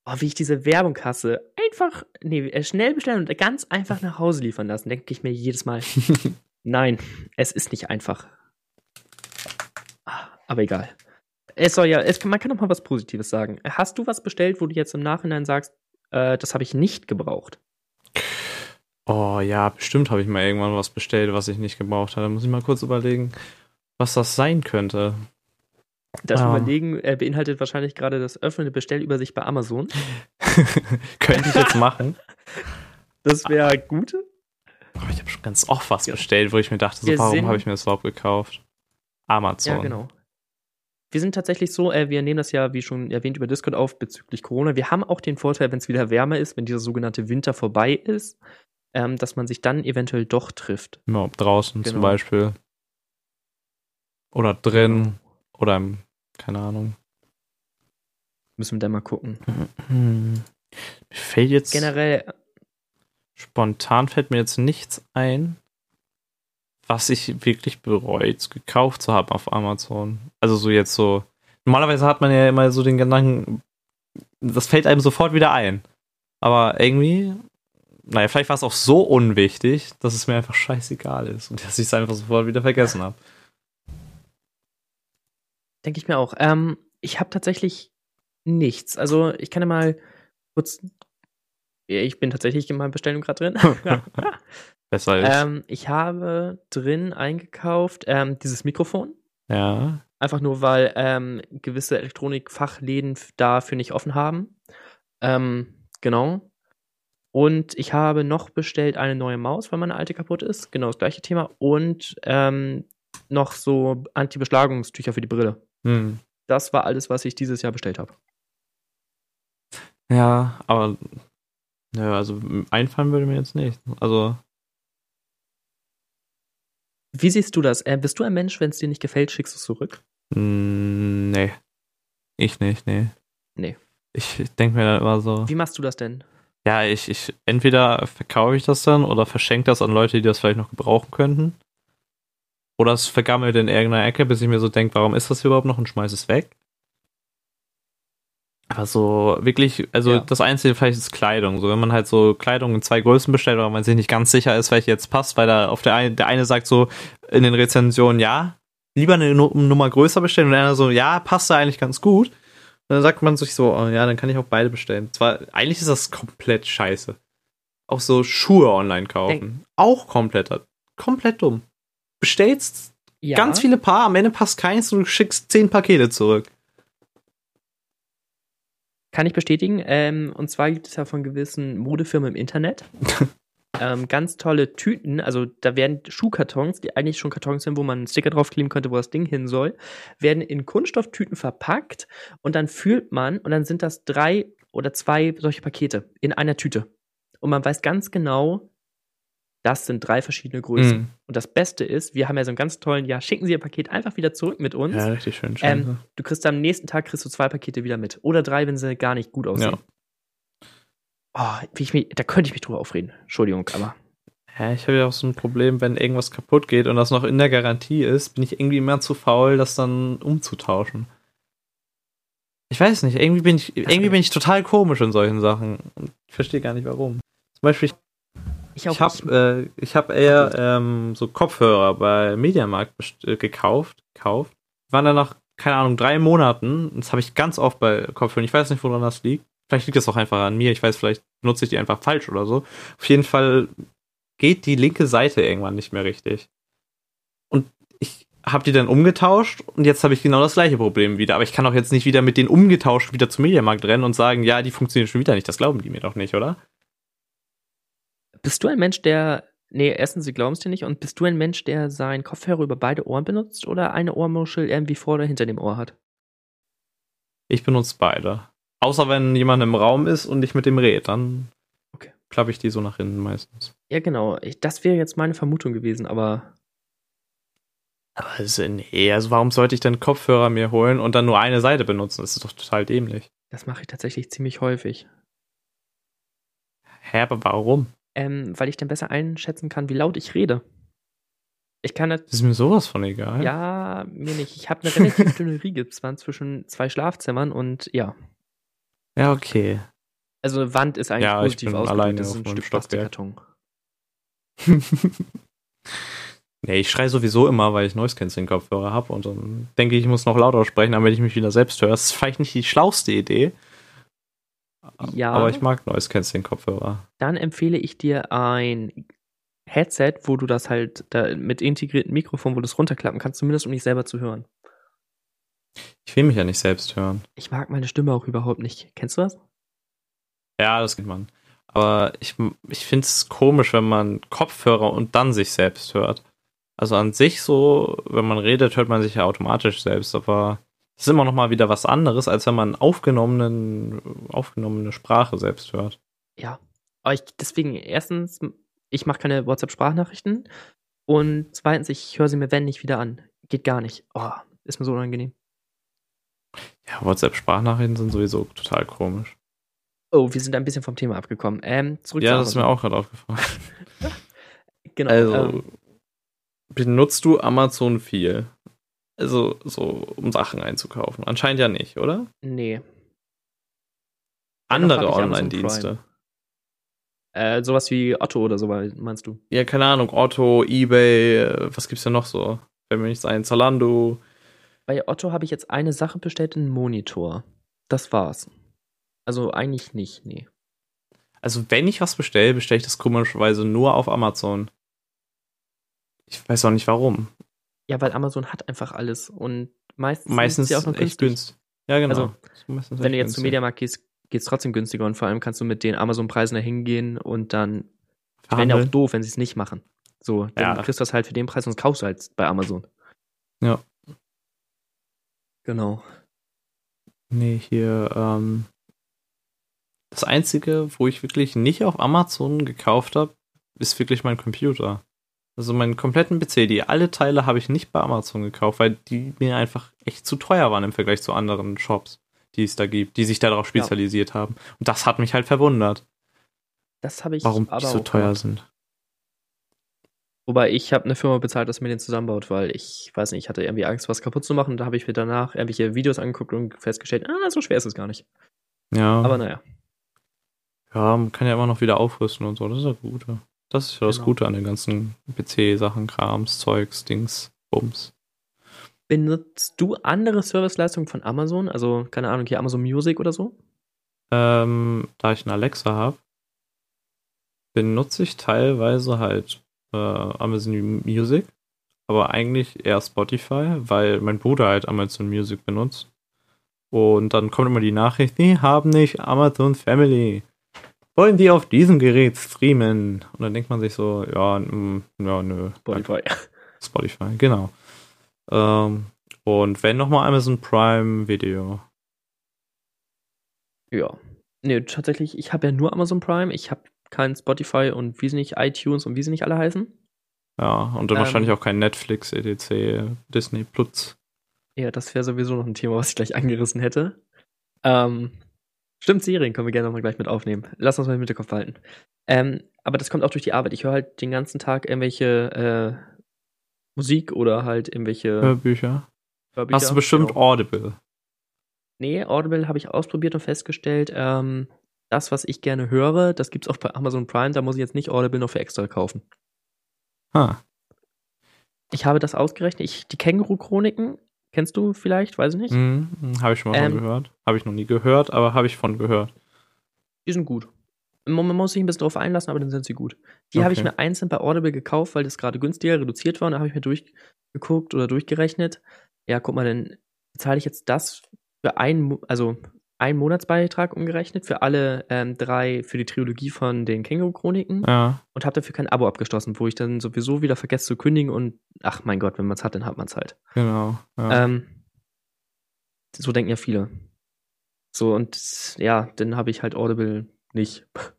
Oh, wie ich diese Werbung hasse. Einfach, nee, äh, schnell bestellen und ganz einfach nach Hause liefern lassen, denke ich mir jedes Mal. Nein, es ist nicht einfach. Aber egal. Es soll ja, es, man kann doch mal was Positives sagen. Hast du was bestellt, wo du jetzt im Nachhinein sagst, äh, das habe ich nicht gebraucht. Oh ja, bestimmt habe ich mal irgendwann was bestellt, was ich nicht gebraucht habe. Da muss ich mal kurz überlegen, was das sein könnte. Das ah. Überlegen äh, beinhaltet wahrscheinlich gerade das öffnende Bestellübersicht bei Amazon. Könnte ich jetzt machen. Das wäre gut. Oh, ich habe schon ganz oft was ja. bestellt, wo ich mir dachte, so, warum habe ich mir das überhaupt gekauft? Amazon. Ja, genau. Wir sind tatsächlich so, äh, wir nehmen das ja, wie schon erwähnt, über Discord auf bezüglich Corona. Wir haben auch den Vorteil, wenn es wieder wärmer ist, wenn dieser sogenannte Winter vorbei ist, ähm, dass man sich dann eventuell doch trifft. Ja, draußen genau. zum Beispiel. Oder drin. Genau. Oder im, keine Ahnung. Müssen wir da mal gucken. Mir fällt jetzt. Generell. Spontan fällt mir jetzt nichts ein, was ich wirklich bereut, gekauft zu haben auf Amazon. Also so jetzt so. Normalerweise hat man ja immer so den Gedanken, das fällt einem sofort wieder ein. Aber irgendwie, naja, vielleicht war es auch so unwichtig, dass es mir einfach scheißegal ist und dass ich es einfach sofort wieder vergessen habe. Denke ich mir auch. Ähm, ich habe tatsächlich nichts. Also ich kann ja mal kurz. Ich bin tatsächlich in meiner Bestellung gerade drin. Besser ist. Ähm, ich habe drin eingekauft ähm, dieses Mikrofon. Ja. Einfach nur, weil ähm, gewisse Elektronikfachläden dafür nicht offen haben. Ähm, genau. Und ich habe noch bestellt eine neue Maus, weil meine alte kaputt ist. Genau das gleiche Thema. Und ähm, noch so Anti-Beschlagungstücher für die Brille. Hm. Das war alles, was ich dieses Jahr bestellt habe. Ja, aber ja, also einfallen würde mir jetzt nicht. Also. Wie siehst du das? Äh, bist du ein Mensch, wenn es dir nicht gefällt, schickst du es zurück? Mm, nee. Ich nicht, nee. Nee. Ich denke mir dann immer so. Wie machst du das denn? Ja, ich, ich entweder verkaufe ich das dann oder verschenke das an Leute, die das vielleicht noch gebrauchen könnten. Oder es vergammelt in irgendeiner Ecke, bis ich mir so denke, warum ist das hier überhaupt noch und schmeiß es weg. Aber so wirklich, also ja. das Einzige vielleicht ist Kleidung. So, wenn man halt so Kleidung in zwei Größen bestellt, oder man sich nicht ganz sicher ist, welche jetzt passt, weil da auf der eine, der eine sagt so in den Rezensionen, ja, lieber eine Nummer größer bestellen und der andere so, ja, passt da eigentlich ganz gut. Und dann sagt man sich so, oh, ja, dann kann ich auch beide bestellen. Zwar, eigentlich ist das komplett scheiße. Auch so Schuhe online kaufen. Denk. Auch komplett, komplett dumm. Bestellst ja. ganz viele Paar, am Ende passt keins und du schickst zehn Pakete zurück. Kann ich bestätigen. Ähm, und zwar gibt es ja von gewissen Modefirmen im Internet ähm, ganz tolle Tüten. Also da werden Schuhkartons, die eigentlich schon Kartons sind, wo man einen Sticker draufkleben könnte, wo das Ding hin soll, werden in Kunststofftüten verpackt und dann fühlt man und dann sind das drei oder zwei solche Pakete in einer Tüte. Und man weiß ganz genau, das sind drei verschiedene Größen. Mm. Und das Beste ist, wir haben ja so einen ganz tollen, ja, schicken Sie Ihr Paket einfach wieder zurück mit uns. Ja, richtig schön. schön ähm, du kriegst am nächsten Tag kriegst du zwei Pakete wieder mit. Oder drei, wenn sie gar nicht gut aussehen. Ja. Oh, mich, da könnte ich mich drüber aufreden. Entschuldigung, aber. Ja, ich habe ja auch so ein Problem, wenn irgendwas kaputt geht und das noch in der Garantie ist, bin ich irgendwie immer zu faul, das dann umzutauschen. Ich weiß nicht, irgendwie bin ich, irgendwie bin ich total komisch in solchen Sachen. Ich verstehe gar nicht warum. Zum Beispiel, ich, ich habe äh, hab eher ähm, so Kopfhörer bei Mediamarkt äh, gekauft, gekauft. Waren dann nach, keine Ahnung, drei Monaten. Das habe ich ganz oft bei Kopfhörern. Ich weiß nicht, woran das liegt. Vielleicht liegt das auch einfach an mir. Ich weiß, vielleicht nutze ich die einfach falsch oder so. Auf jeden Fall geht die linke Seite irgendwann nicht mehr richtig. Und ich habe die dann umgetauscht und jetzt habe ich genau das gleiche Problem wieder. Aber ich kann auch jetzt nicht wieder mit denen umgetauscht wieder zum Mediamarkt rennen und sagen, ja, die funktionieren schon wieder nicht. Das glauben die mir doch nicht, oder? Bist du ein Mensch, der. Nee, erstens, sie glauben es dir nicht. Und bist du ein Mensch, der seinen Kopfhörer über beide Ohren benutzt oder eine Ohrmuschel irgendwie vor oder hinter dem Ohr hat? Ich benutze beide. Außer wenn jemand im Raum ist und ich mit dem rede, dann okay. klappe ich die so nach hinten meistens. Ja, genau. Ich, das wäre jetzt meine Vermutung gewesen, aber. Aber also, nee, also warum sollte ich denn Kopfhörer mir holen und dann nur eine Seite benutzen? Das ist doch total dämlich. Das mache ich tatsächlich ziemlich häufig. Hä, aber warum? Ähm, weil ich dann besser einschätzen kann, wie laut ich rede. Ich kann das. Ist mir sowas von egal. Ja, mir nicht. Ich habe eine relativ dünne Riege zwischen zwei Schlafzimmern und ja. Ja, okay. Also Wand ist eigentlich ja, positiv ausgelegt. Das ist ein Stück Plastikkarton. nee, ich schreie sowieso immer, weil ich Noise Cancelling Kopfhörer habe und dann denke ich, ich muss noch lauter sprechen, damit ich mich wieder selbst höre. Das ist vielleicht nicht die schlauste Idee, ja. Aber ich mag Noise Cancelling Kopfhörer. Dann empfehle ich dir ein Headset, wo du das halt da mit integriertem Mikrofon, wo du es runterklappen kannst, zumindest um dich selber zu hören. Ich will mich ja nicht selbst hören. Ich mag meine Stimme auch überhaupt nicht. Kennst du das? Ja, das kennt man. Aber ich, ich finde es komisch, wenn man Kopfhörer und dann sich selbst hört. Also an sich so, wenn man redet, hört man sich ja automatisch selbst, aber das ist immer noch mal wieder was anderes, als wenn man aufgenommenen, aufgenommene Sprache selbst hört. Ja, aber ich, deswegen, erstens, ich mache keine WhatsApp-Sprachnachrichten und zweitens, ich höre sie mir wenn nicht wieder an. Geht gar nicht. Oh, ist mir so unangenehm. Ja, WhatsApp-Sprachnachrichten sind sowieso total komisch. Oh, wir sind ein bisschen vom Thema abgekommen. Ähm, zurück ja, das ist mir auch gerade aufgefallen. genau. Also, ähm, benutzt du Amazon viel? Also, so, um Sachen einzukaufen. Anscheinend ja nicht, oder? Nee. Andere Online-Dienste. Äh, sowas wie Otto oder so, meinst du? Ja, keine Ahnung. Otto, Ebay, was gibt's denn noch so? Wenn mir nicht sein, Zalando. Bei Otto habe ich jetzt eine Sache bestellt, einen Monitor. Das war's. Also eigentlich nicht, nee. Also wenn ich was bestelle, bestelle ich das komischerweise nur auf Amazon. Ich weiß auch nicht warum. Ja, weil Amazon hat einfach alles und meistens, meistens ist ja auch noch günstig. echt günstig. Ja, genau. Also, wenn du jetzt zum Mediamarkt gehst, geht es trotzdem günstiger und vor allem kannst du mit den Amazon-Preisen da hingehen und dann wäre ja auch doof, wenn sie es nicht machen. So, dann ja. kriegst du das halt für den Preis und kaufst du halt bei Amazon. Ja. Genau. Nee, hier, ähm, Das Einzige, wo ich wirklich nicht auf Amazon gekauft habe, ist wirklich mein Computer. Also meinen kompletten PC, die alle Teile habe ich nicht bei Amazon gekauft, weil die mir einfach echt zu teuer waren im Vergleich zu anderen Shops, die es da gibt, die sich darauf spezialisiert ja. haben. Und das hat mich halt verwundert. Das habe ich Warum die so teuer gemacht. sind. Wobei ich habe eine Firma bezahlt, dass mir den zusammenbaut, weil ich weiß nicht, ich hatte irgendwie Angst, was kaputt zu machen. Da habe ich mir danach irgendwelche Videos angeguckt und festgestellt, ah, so schwer ist es gar nicht. Ja. Aber naja. Ja, man kann ja immer noch wieder aufrüsten und so. Das ist ja gut. Das ist ja das genau. Gute an den ganzen PC-Sachen, Krams, Zeugs, Dings, Bums. Benutzt du andere Serviceleistungen von Amazon? Also, keine Ahnung, hier Amazon Music oder so? Ähm, da ich eine Alexa habe, benutze ich teilweise halt äh, Amazon Music, aber eigentlich eher Spotify, weil mein Bruder halt Amazon Music benutzt. Und dann kommt immer die Nachricht, die haben nicht Amazon Family. Wollen die auf diesem Gerät streamen? Und dann denkt man sich so, ja, ja nö. Spotify. Spotify, genau. Ähm, und wenn nochmal Amazon Prime Video. Ja. Nee, tatsächlich, ich habe ja nur Amazon Prime. Ich habe kein Spotify und wie sie nicht, iTunes und wie sie nicht alle heißen. Ja, und dann ähm, wahrscheinlich auch kein Netflix, etc., Disney Plus. Ja, das wäre sowieso noch ein Thema, was ich gleich angerissen hätte. Ähm, stimmt, Serien können wir gerne nochmal gleich mit aufnehmen. Lass uns mal im Hinterkopf halten. Ähm, aber das kommt auch durch die Arbeit. Ich höre halt den ganzen Tag irgendwelche äh, Musik oder halt irgendwelche Hörbücher. Hörbücher. Hast du bestimmt genau. Audible? Nee, Audible habe ich ausprobiert und festgestellt, ähm, das, was ich gerne höre, das gibt es auch bei Amazon Prime, da muss ich jetzt nicht Audible noch für extra kaufen. Ha. Ich habe das ausgerechnet. Ich, die Känguru-Chroniken, kennst du vielleicht? Weiß ich nicht. Mhm, habe ich schon mal ähm, von gehört. Habe ich noch nie gehört, aber habe ich von gehört. Die sind gut. Man muss sich ein bisschen drauf einlassen, aber dann sind sie gut. Die okay. habe ich mir einzeln bei Audible gekauft, weil das gerade günstiger reduziert war. Und da habe ich mir durchgeguckt oder durchgerechnet. Ja, guck mal, dann bezahle ich jetzt das für ein, also ein Monatsbeitrag umgerechnet für alle ähm, drei, für die Trilogie von den Känguru-Chroniken ja. und habe dafür kein Abo abgeschlossen, wo ich dann sowieso wieder vergesse zu kündigen und ach mein Gott, wenn man es hat, dann hat man es halt. Genau. Ja. Ähm, so denken ja viele. So, und ja, dann habe ich halt Audible nicht.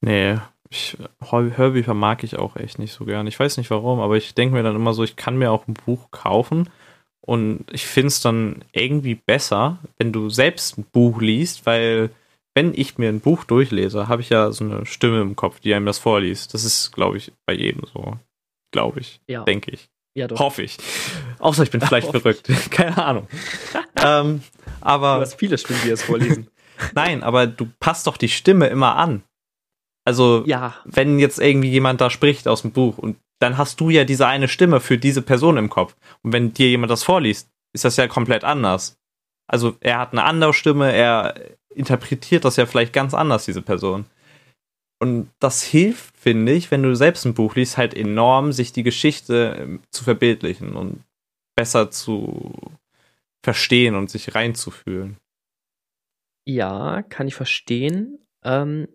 Nee, ich, Hörbücher mag ich auch echt nicht so gern. Ich weiß nicht warum, aber ich denke mir dann immer so, ich kann mir auch ein Buch kaufen und ich finde es dann irgendwie besser, wenn du selbst ein Buch liest, weil wenn ich mir ein Buch durchlese, habe ich ja so eine Stimme im Kopf, die einem das vorliest. Das ist, glaube ich, bei jedem so. Glaube ich. Ja. Denke ich. Ja, doch. Hoffe ich. Außer ich bin vielleicht verrückt. Keine Ahnung. ähm, aber. Du hast viele Stimmen, die das vorlesen. Nein, aber du passt doch die Stimme immer an. Also, ja. wenn jetzt irgendwie jemand da spricht aus dem Buch und dann hast du ja diese eine Stimme für diese Person im Kopf. Und wenn dir jemand das vorliest, ist das ja komplett anders. Also er hat eine andere Stimme, er interpretiert das ja vielleicht ganz anders, diese Person. Und das hilft, finde ich, wenn du selbst ein Buch liest, halt enorm, sich die Geschichte ähm, zu verbildlichen und besser zu verstehen und sich reinzufühlen. Ja, kann ich verstehen. Ähm,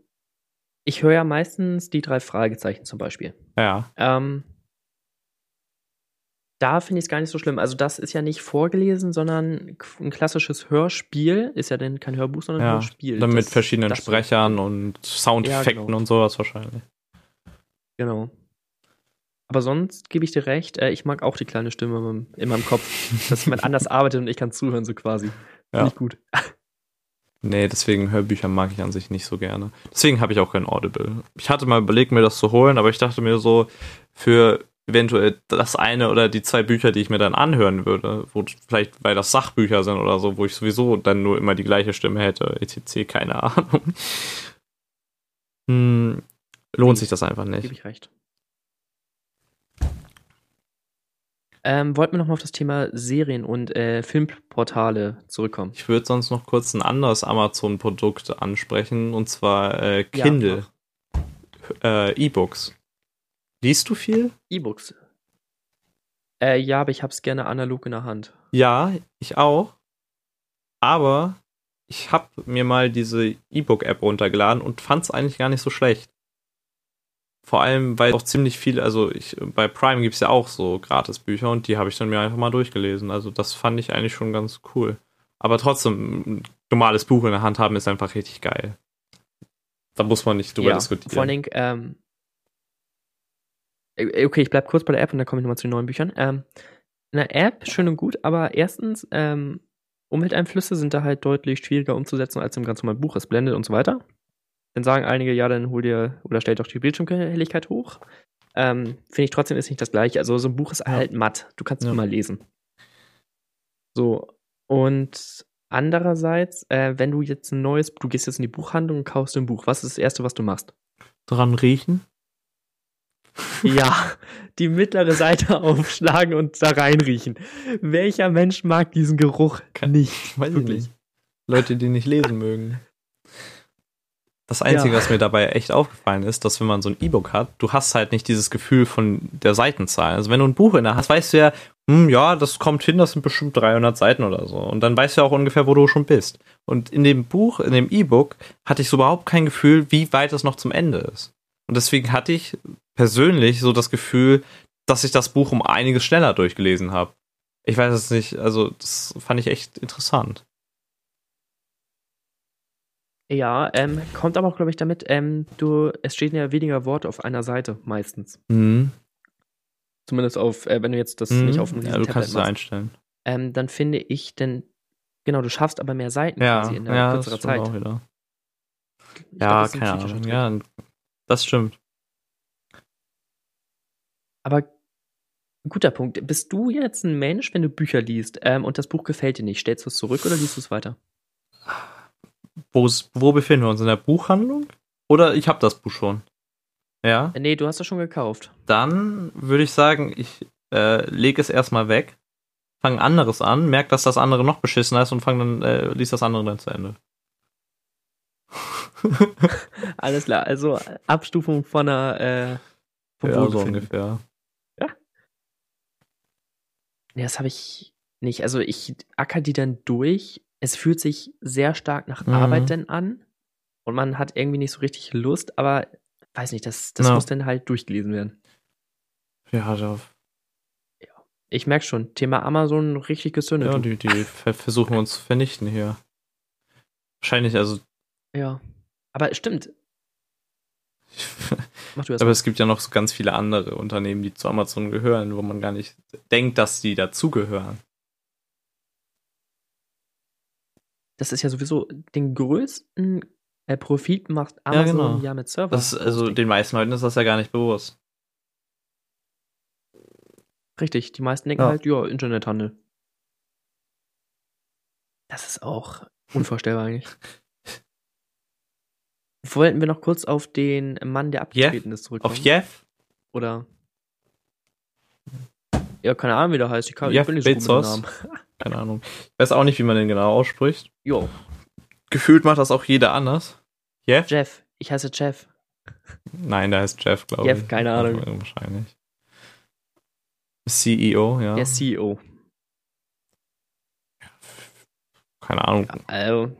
ich höre ja meistens die drei Fragezeichen zum Beispiel. Ja. Ähm, da finde ich es gar nicht so schlimm. Also, das ist ja nicht vorgelesen, sondern ein klassisches Hörspiel. Ist ja denn kein Hörbuch, sondern ja, ein Hörspiel. Dann mit das, verschiedenen das Sprechern und Soundeffekten ja, genau. und sowas wahrscheinlich. Genau. Aber sonst gebe ich dir recht, äh, ich mag auch die kleine Stimme in meinem Kopf, dass jemand anders arbeitet und ich kann zuhören, so quasi. Ja. Finde ich gut. Nee, deswegen Hörbücher mag ich an sich nicht so gerne. Deswegen habe ich auch kein Audible. Ich hatte mal überlegt, mir das zu holen, aber ich dachte mir so, für eventuell das eine oder die zwei Bücher, die ich mir dann anhören würde, wo vielleicht, weil das Sachbücher sind oder so, wo ich sowieso dann nur immer die gleiche Stimme hätte, etc., keine Ahnung. Hm, lohnt sich das einfach nicht. Gebe ich recht. Ähm, wollten wir nochmal auf das Thema Serien und äh, Filmportale zurückkommen? Ich würde sonst noch kurz ein anderes Amazon-Produkt ansprechen, und zwar äh, Kindle. Ja, äh, E-Books. Liest du viel? E-Books. Äh, ja, aber ich hab's gerne analog in der Hand. Ja, ich auch. Aber ich habe mir mal diese E-Book-App runtergeladen und fand's eigentlich gar nicht so schlecht. Vor allem, weil auch ziemlich viel, also ich, bei Prime gibt es ja auch so Gratisbücher und die habe ich dann mir einfach mal durchgelesen. Also das fand ich eigentlich schon ganz cool. Aber trotzdem, ein normales Buch in der Hand haben ist einfach richtig geil. Da muss man nicht drüber ja, diskutieren. Vor allen Dingen, ähm, äh, okay, ich bleib kurz bei der App und dann komme ich nochmal zu den neuen Büchern. Ähm, eine App, schön und gut, aber erstens, ähm, Umwelteinflüsse sind da halt deutlich schwieriger umzusetzen als im ganz normalen Buch. Es blendet und so weiter. Dann sagen einige, ja, dann hol dir oder stell doch die Bildschirmhelligkeit hoch. Ähm, Finde ich trotzdem ist nicht das gleiche. Also so ein Buch ist Ja. halt matt. Du kannst Ja. immer lesen. So. Und andererseits, äh, wenn du jetzt ein neues, du gehst jetzt in die Buchhandlung und kaufst ein Buch, was ist das Erste, was du machst? Dran riechen? Ja, die mittlere Seite aufschlagen und da reinriechen. Welcher Mensch mag diesen Geruch Kein- nicht? Weiß ich Wirklich. nicht. Leute, die nicht lesen mögen. Das Einzige, Ja. was mir dabei echt aufgefallen ist, dass wenn man so ein E-Book hat, du hast halt nicht dieses Gefühl von der Seitenzahl. Also wenn du ein Buch in der hast, weißt du ja, hm, ja, das kommt hin, das sind bestimmt 300 Seiten oder so. Und dann weißt du ja auch ungefähr, wo du schon bist. Und in dem Buch, in dem E-Book, hatte ich so überhaupt kein Gefühl, wie weit es noch zum Ende ist. Und deswegen hatte ich persönlich so das Gefühl, dass ich das Buch um einiges schneller durchgelesen habe. Ich weiß es nicht, also das fand ich echt interessant. Ja, ähm, kommt aber auch, glaube ich, damit, ähm, du, es stehen ja weniger Worte auf einer Seite meistens. Mhm. Zumindest auf, äh, wenn du jetzt das Mhm. nicht auf einem ja, du kannst es Tablet einstellen. Ähm, dann finde ich, denn, genau, du schaffst aber mehr Seiten Ja, quasi in der ja, das kürzerer stimmt Zeit. auch wieder. Ich glaub, Ja, das ist ein keine Ahnung. Ja, das stimmt. Aber guter Punkt. Bist du jetzt ein Mensch, wenn du Bücher liest ähm, und das Buch gefällt dir nicht, stellst du es zurück oder liest du es weiter? Wo, befinden wir uns? In der Buchhandlung? Oder ich habe das Buch schon? Ja. Äh, nee, du hast das schon gekauft. Dann würde ich sagen, ich äh, lege es erstmal weg, fange ein anderes an, merke, dass das andere noch beschissener ist und fange dann, äh, liest das andere dann zu Ende. Alles klar, also äh, Abstufung von einer äh, vom ja, so ungefähr. Nee, das habe ich nicht. Also ich acker die dann durch. Es fühlt sich sehr stark nach Mhm. Arbeit denn an. Und man hat irgendwie nicht so richtig Lust, aber weiß nicht, das, das Ja. muss dann halt durchgelesen werden. Ja, da, Ich merke schon, Thema Amazon richtig gezündet. ja die, die ver- versuchen uns zu vernichten hier. Wahrscheinlich, also ja. Aber stimmt. Mach du erst Aber es gibt ja noch so ganz viele andere Unternehmen, die zu Amazon gehören, wo man gar nicht denkt, dass die dazugehören. Das ist ja sowieso den größten äh, Profit macht Amazon genau. ja mit Server. Das ist, also den meisten Leuten ist das ja gar nicht bewusst. Richtig, die meisten denken Ja. halt, ja, Internethandel. Das ist auch unvorstellbar eigentlich. Wollten wir noch kurz auf den Mann, der abgetreten ist, zurückkommen? Auf Jeff? Oder? Ja, keine Ahnung, wie der heißt. Ich, kann, ich Jeff bin nicht so gut mit Bezos? Namen. Keine Ahnung. Ich weiß auch nicht, wie man den genau ausspricht. Jo, Gefühlt macht das auch jeder anders. Jeff? Jeff. Ich heiße Jeff. Nein, der heißt Jeff, glaube Jeff, ich. keine Ahnung. Wahrscheinlich. CEO, ja. Der CEO. Keine Ahnung. Also,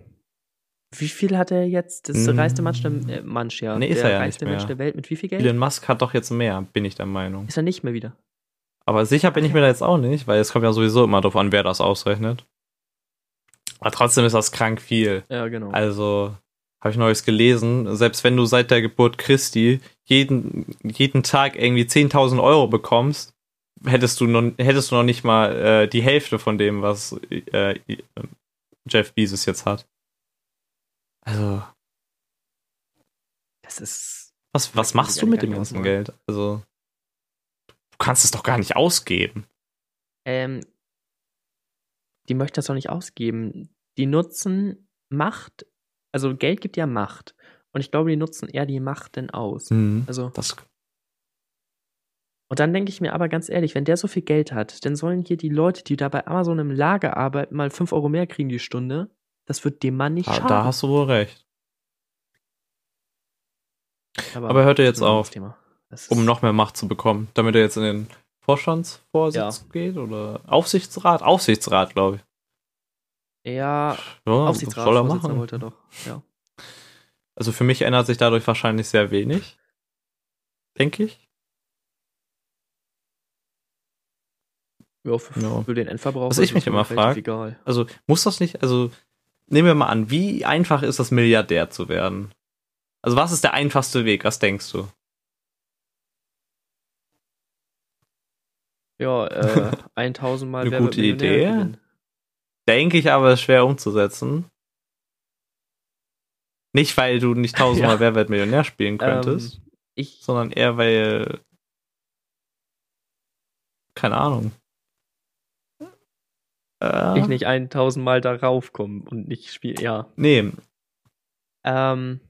wie viel hat er jetzt? Das ist der Mm. reichste Mensch der, äh, Mensch, ja. Nee, ist der er ja reichste Mensch der Welt mit wie viel Geld? Elon Musk hat doch jetzt mehr, bin ich der Meinung. Ist er nicht mehr wieder. Aber sicher bin ich mir da jetzt auch nicht, weil es kommt ja sowieso immer darauf an, wer das ausrechnet. Aber trotzdem ist das krank viel. Ja, genau. Also, habe ich Neues gelesen, selbst wenn du seit der Geburt Christi jeden, jeden Tag irgendwie 10.000 Euro bekommst, hättest du noch, hättest du noch nicht mal äh, die Hälfte von dem, was äh, Jeff Bezos jetzt hat. Also, das ist. was, was machst du mit dem ganzen. Geld? Also, kannst es doch gar nicht ausgeben. Ähm, die möchten das doch nicht ausgeben. Die nutzen Macht, also Geld gibt ja Macht. Und ich glaube, die nutzen eher die Macht denn aus. Mhm. Also, Das, und dann denke ich mir aber ganz ehrlich, wenn der so viel Geld hat, dann sollen hier die Leute, die da bei Amazon im Lager arbeiten, mal 5 Euro mehr kriegen die Stunde. Das wird dem Mann nicht da, schaden. da hast du wohl recht. aber, aber hört das jetzt auf, Thema. Das Um noch mehr Macht zu bekommen, damit er jetzt in den Vorstandsvorsitz geht oder Aufsichtsrat? Aufsichtsrat, glaube ich. Ja, Ja, Aufsichtsrat soll er machen. wollte er doch. Ja. Also für mich ändert sich dadurch wahrscheinlich sehr wenig. Denke ich. Ja, für, Ja. für den Endverbraucher. Was ich mich das immer relativ frag, Egal. Also muss das nicht, also nehmen wir mal an, wie einfach ist es, Milliardär zu werden? Also was ist der einfachste Weg? Was denkst du? Ja, äh, 1000 Mal Eine gute Idee. gewinnen. Denke ich aber, ist schwer umzusetzen. Nicht, weil du nicht tausendmal Ja. Wer wird Millionär spielen könntest, Ähm, ich, sondern eher, weil. Keine Ahnung. Äh, ich nicht 1000 Mal darauf kommen und nicht spielen. Ja. Nee, Ähm,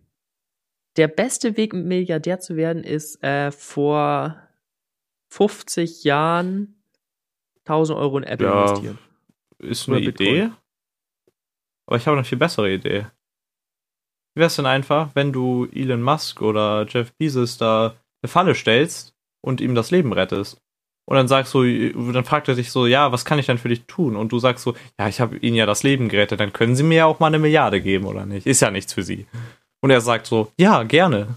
der beste Weg, Milliardär zu werden, ist äh, vor 50 Jahren 1000 Euro in Apple Ja. investieren. ist Oder eine Bitcoin. Idee. Aber ich habe eine viel bessere Idee. Wie wär's denn einfach, wenn du Elon Musk oder Jeff Bezos da eine Falle stellst und ihm das Leben rettest? Und dann sagst du, dann fragt er dich so, ja, was kann ich denn für dich tun? Und du sagst so, ja, ich habe ihnen ja das Leben gerettet, dann können sie mir ja auch mal eine Milliarde geben, oder nicht? Ist ja nichts für sie. Und er sagt so, ja, gerne.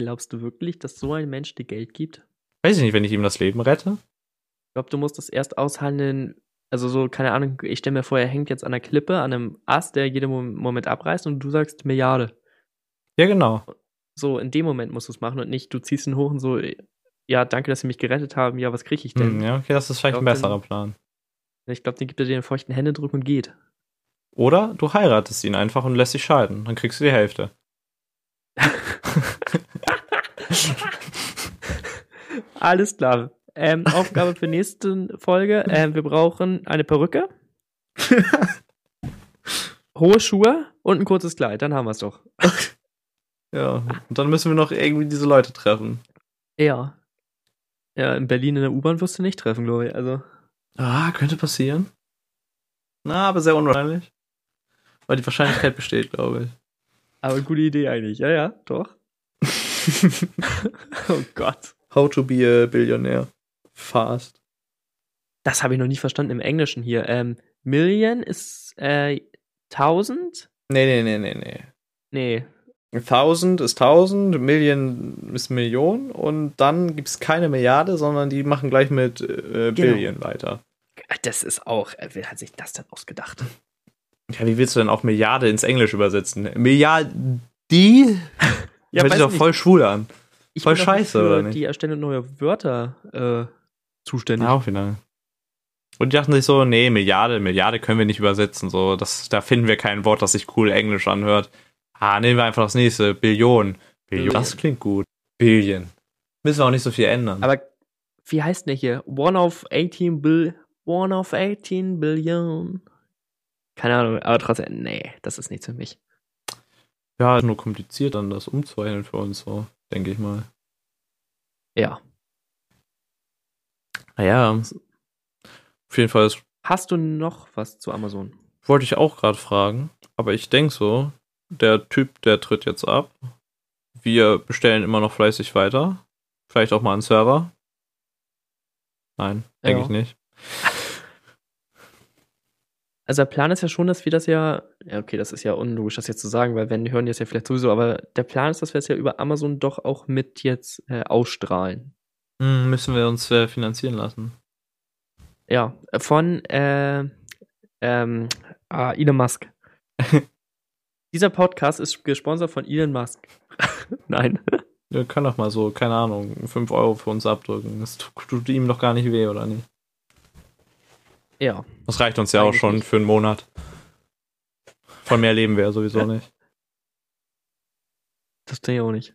Glaubst du wirklich, dass so ein Mensch dir Geld gibt? Weiß ich nicht, wenn ich ihm das Leben rette. Ich glaube, du musst das erst aushandeln. Also so, keine Ahnung, ich stelle mir vor, er hängt jetzt an der Klippe, an einem Ast, der jeden Mom- Moment abreißt und du sagst Milliarde. Ja, genau. So, in dem Moment musst du es machen und nicht, du ziehst ihn hoch und so, ja, danke, dass sie mich gerettet haben, ja, was kriege ich denn? Hm, ja, okay, das ist vielleicht ein glaub, besserer Plan. Ich glaube, den gibt er dir den feuchten Händedruck und geht. Oder du heiratest ihn einfach und lässt dich scheiden. Dann kriegst du die Hälfte. Alles klar. Ähm, Aufgabe für nächste Folge. Ähm, wir brauchen eine Perücke, hohe Schuhe und ein kurzes Kleid. Dann haben wir es doch. Ja, und dann müssen wir noch irgendwie diese Leute treffen. Ja. Ja, in Berlin in der U-Bahn wirst du nicht treffen, glaube ich. Also. Ah, könnte passieren. Na, aber sehr unwahrscheinlich. Weil die Wahrscheinlichkeit besteht, glaube ich. Aber gute Idee eigentlich. Ja, ja, doch. oh Gott. How to be a Billionaire. Fast. Das habe ich noch nie verstanden im Englischen hier. Ähm, Million ist äh, 1000? Nee, nee, nee, nee, nee. Nee. 1000 ist 1000, Million ist Million und dann gibt es keine Milliarde, sondern die machen gleich mit äh, Billion weiter. Das ist auch. äh, Wer hat sich das denn ausgedacht? Ja, wie willst du denn auch Milliarde ins Englisch übersetzen? Milliardi? Ja, Hört sich doch voll schwul an. Ich voll scheiße, für oder nicht? die Erstellung neuer Wörter äh, zuständig. Ja, auch wieder. Und die dachten sich so, nee, Milliarde, Milliarde können wir nicht übersetzen. So, das, da finden wir kein Wort, das sich cool Englisch anhört. Ah, nehmen wir einfach das nächste. Billion. Billion. Das klingt gut. Billion. Müssen wir auch nicht so viel ändern. Aber wie heißt denn der hier? One of 18 Bill. One of 18 Billion. Keine Ahnung, aber trotzdem, nee, das ist nichts für mich. Ja, ist nur kompliziert, dann das umzuhängen für uns so, denke ich mal. Ja. Naja. Auf jeden Fall ist, Hast du noch was zu Amazon? wollte ich auch gerade fragen, aber ich denke so, der Typ, der tritt jetzt ab. Wir bestellen immer noch fleißig weiter. Vielleicht auch mal einen Server. Nein, denke Ja. ich nicht. Also der Plan ist ja schon, dass wir das ja, ja okay, das ist ja unlogisch, das jetzt zu sagen, weil wenn die hören jetzt ja vielleicht sowieso, aber der Plan ist, dass wir es ja über Amazon doch auch mit jetzt äh, ausstrahlen. Hm, müssen wir uns äh, finanzieren lassen. Ja, von äh, ähm, ah, Elon Musk. Dieser Podcast ist gesponsert von Elon Musk. Nein. Wir können doch mal so, keine Ahnung, 5 Euro für uns abdrücken. Das tut tut ihm doch gar nicht weh, oder nicht? Ja. Das reicht uns ja auch Eigentlich schon nicht. für einen Monat. Von mehr leben wir ja sowieso nicht. Das tue ich auch nicht.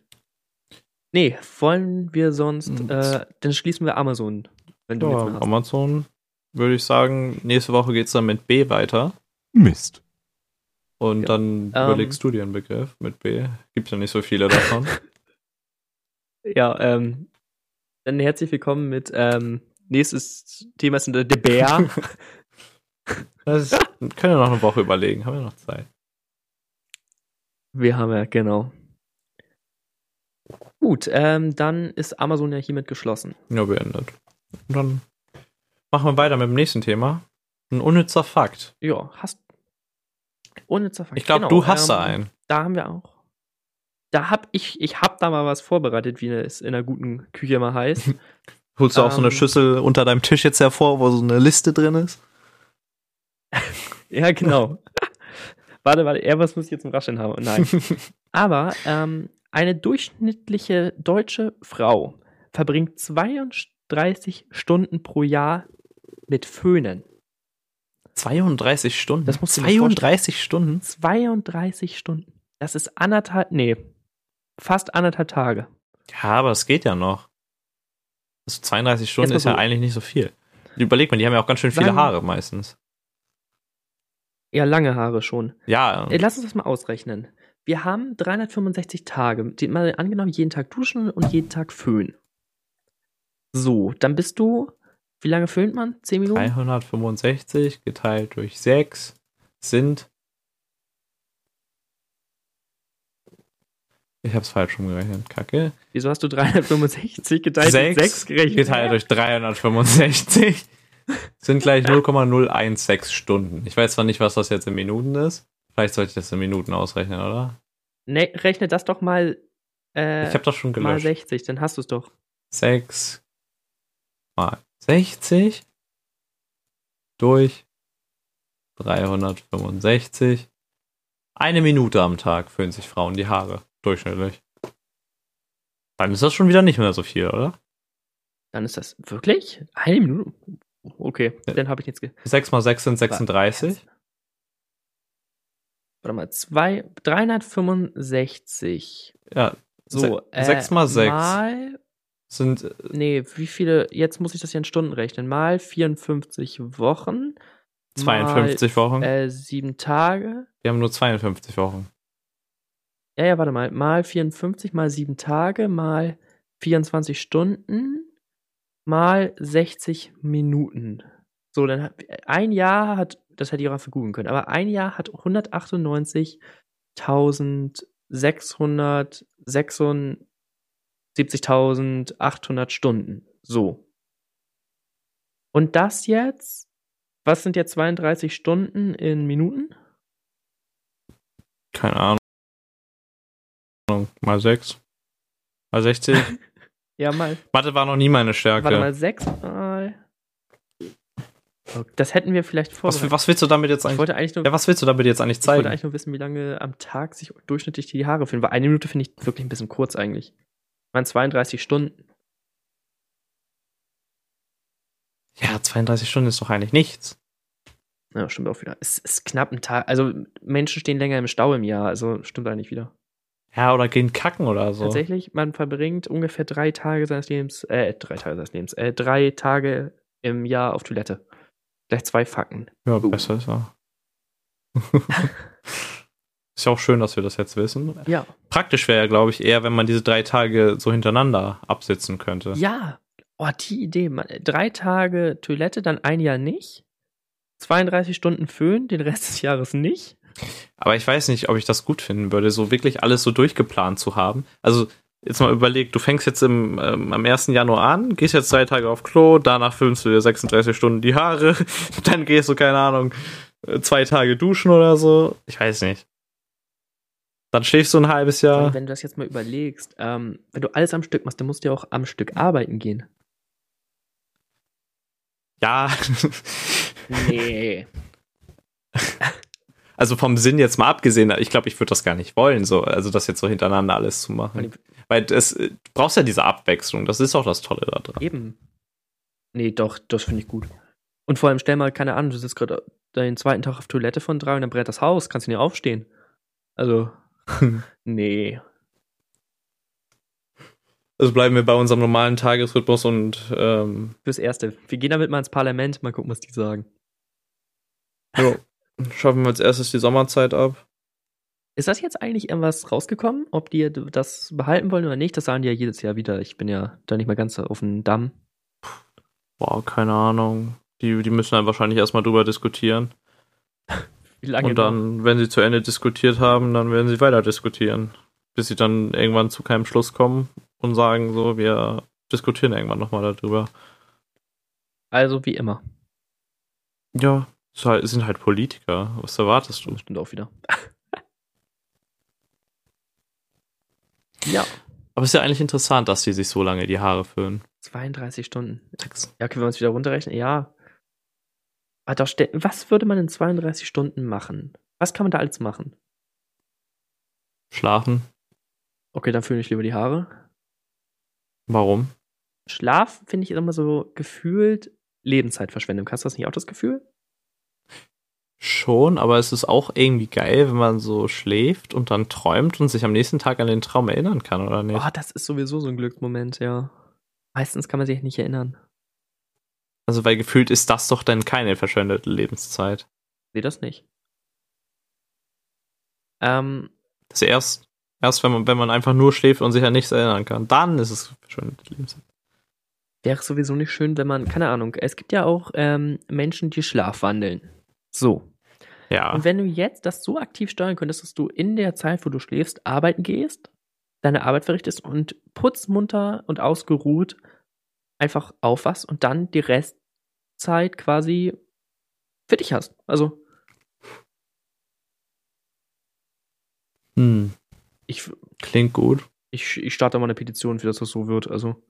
Nee, wollen wir sonst, Hm. äh, dann schließen wir Amazon, wenn du Ja, hast. Amazon würde ich sagen, nächste Woche geht's dann mit B weiter. Mist. Und Ja. dann Ähm. überlegst du dir einen Begriff mit B. Gibt ja nicht so viele davon. Ja, ähm, dann herzlich willkommen mit, ähm, nächstes Thema ist der, der Bär. das ist, können wir noch eine Woche überlegen, haben wir noch Zeit. wir haben ja, genau. Gut, ähm, dann ist Amazon ja hiermit geschlossen. Ja, beendet. Und dann machen wir weiter mit dem nächsten Thema. Ein unnützer Fakt. Ja, hast. Ohne Zerfall. Ich glaube, Genau, du hast da ähm, einen. Da haben wir auch. da hab ich, ich hab da mal was vorbereitet, wie es in einer guten Küche mal heißt. Holst du auch so eine Ähm. Schüssel unter deinem Tisch jetzt hervor, wo so eine Liste drin ist? ja, genau. warte, warte, irgendwas muss ich jetzt zum Rascheln haben. Nein. Aber ähm, eine durchschnittliche deutsche Frau verbringt 32 Stunden pro Jahr mit Föhnen. 32 Stunden? Das dir 32 Stunden? 32 Stunden. Das ist anderthalb, nee, fast anderthalb Tage. Ja, aber es geht ja noch. Also 32 Stunden ist ja so. eigentlich nicht so viel. Überleg mal, die haben ja auch ganz schön viele Sagen- Haare meistens. Ja, lange Haare schon. Ja, Äh, Lass uns das mal ausrechnen. Wir haben 365 Tage. Die, mal angenommen, jeden Tag duschen und jeden Tag föhnen. So, dann bist du. Wie lange föhnt man? 10 Minuten? 365 geteilt durch 6 sind. Ich hab's falsch rumgerechnet. Kacke. Wieso hast du 365 geteilt Sechs durch 6 gerechnet? Geteilt durch 365 sind gleich 0,016 Stunden. Ich weiß zwar nicht, was das jetzt in Minuten ist. Vielleicht sollte ich das in Minuten ausrechnen, oder? Nee, rechne das doch mal, äh, ich habe das schon mal gelöscht. 60, dann hast du es doch. 6 mal 60 durch 365. Eine Minute am Tag föhnen sich Frauen die Haare. Durchschnittlich. Dann ist das schon wieder nicht mehr so viel, oder? Dann ist das wirklich? Eine Minute? Okay, Ja. dann habe ich nichts ge 6 mal 6 sind 36. Warte mal, zwei, 365. Ja, So, Se- äh, sechs mal sechs. Mal, sind äh, nee, wie viele, jetzt muss ich das ja in Stunden rechnen. Mal 54 Wochen. 52 Wochen. Mal, äh, sieben Tage. Wir haben nur 52 Wochen. Ja, ja, warte mal. Mal 54, mal sieben Tage, mal 24 Stunden, mal 60 Minuten. So, dann hat, ein Jahr hat, das hätte ich auch vergoogeln können, aber ein Jahr hat 198.676.800 Stunden. So. Und das jetzt, was sind jetzt 32 Stunden in Minuten? Keine Ahnung. Mal 6. Mal 60. Ja, mal Mathe war noch nie meine Stärke. Warte mal, sechsmal. Okay, Das hätten wir vielleicht was, vorbereitet. was willst du damit jetzt ich eigentlich? eigentlich nur, Ja, was willst du damit jetzt eigentlich ich wollte zeigen? eigentlich nur wissen, wie lange am Tag sich durchschnittlich die Haare föhnen. Weil eine Minute finde ich wirklich ein bisschen kurz eigentlich. Ich meine 32 Stunden. Ja, 32 Stunden ist doch eigentlich nichts. Ja, stimmt auch wieder. Es ist knapp ein Tag. Also Menschen stehen länger im Stau im Jahr. Also stimmt eigentlich wieder. Ja, oder gehen kacken oder so. Tatsächlich, man verbringt ungefähr drei Tage seines Lebens, äh, drei Tage seines Lebens, äh, drei Tage im Jahr auf Toilette. Gleich zwei Fakten. Ja, Uh. besser ist ja. ist ja auch schön, dass wir das jetzt wissen. Ja. Praktisch wäre ja, glaube ich, eher, wenn man diese drei Tage so hintereinander absitzen könnte. Ja, oh, die Idee. Man, drei Tage Toilette, dann ein Jahr nicht. 32 Stunden Föhn, den Rest des Jahres nicht. Aber ich weiß nicht, ob ich das gut finden würde, so wirklich alles so durchgeplant zu haben. Also, jetzt mal überleg, du fängst jetzt im, ähm, am 1. Januar an, gehst jetzt zwei Tage auf Klo, danach füllst du dir 36 Stunden die Haare, dann gehst du, keine Ahnung, äh, zwei Tage duschen oder so. Ich weiß nicht. Dann schläfst du ein halbes Jahr. Wenn du das jetzt mal überlegst, ähm, wenn du alles am Stück machst, dann musst du ja auch am Stück arbeiten gehen. Ja. Nee. Also vom Sinn jetzt mal abgesehen, ich glaube, ich würde das gar nicht wollen, so, also das jetzt so hintereinander alles zu machen. Weil es, du brauchst ja diese Abwechslung, das ist auch das Tolle daran. Eben. Nee, doch, das finde ich gut. Und vor allem stell mal, keine Ahnung, du sitzt gerade deinen zweiten Tag auf Toilette von drei und dann brennt das Haus, kannst du nicht aufstehen. Also, nee. Also bleiben wir bei unserem normalen Tagesrhythmus und ähm, Fürs Erste. Wir gehen damit mal ins Parlament, mal gucken, was die sagen. jo, schaffen wir als erstes die Sommerzeit ab. Ist das jetzt eigentlich irgendwas rausgekommen, ob die das behalten wollen oder nicht? Das sagen die ja jedes Jahr wieder. Ich bin ja da nicht mehr ganz auf dem Damm. Boah, keine Ahnung. Die, die müssen dann wahrscheinlich erstmal drüber diskutieren. Wie lange Und dann, wenn sie zu Ende diskutiert haben, dann werden sie weiter diskutieren. Bis sie dann irgendwann zu keinem Schluss kommen und sagen so, wir diskutieren irgendwann nochmal darüber. noch? Also wie immer. Ja, halt- sind halt Politiker. Was erwartest du? Das stimmt auch wieder. Ja. Aber es ist ja eigentlich interessant, dass die sich so lange die Haare föhnen. 32 Stunden. Ja, können wir uns wieder runterrechnen? Ja. Aber was würde man in 32 Stunden machen? Was kann man da alles machen? Schlafen. Okay, dann föhne ich lieber die Haare. Warum? Schlaf finde ich immer so gefühlt Lebenszeitverschwendung. Hast du das nicht auch das Gefühl? Schon, aber es ist auch irgendwie geil, wenn man so schläft und dann träumt und sich am nächsten Tag an den Traum erinnern kann, oder nicht? Oh, das ist sowieso so ein Glücksmoment, ja. Meistens kann man sich nicht erinnern. Also, weil gefühlt ist das doch dann keine verschwendete Lebenszeit. Nee, das nicht. Ähm, das erst, erst wenn man, wenn man einfach nur schläft und sich an nichts erinnern kann, dann ist es verschwendete Lebenszeit. Wäre sowieso nicht schön, wenn man, keine Ahnung, es gibt ja auch ähm, Menschen, die schlafwandeln. So. Ja. Und wenn du jetzt das so aktiv steuern könntest, dass du in der Zeit, wo du schläfst, arbeiten gehst, deine Arbeit verrichtest und putzmunter und ausgeruht einfach aufwachst und dann die Restzeit quasi für dich hast. Also. Hm. Ich, Klingt gut. Ich, ich starte mal eine Petition, für das das so wird. Also.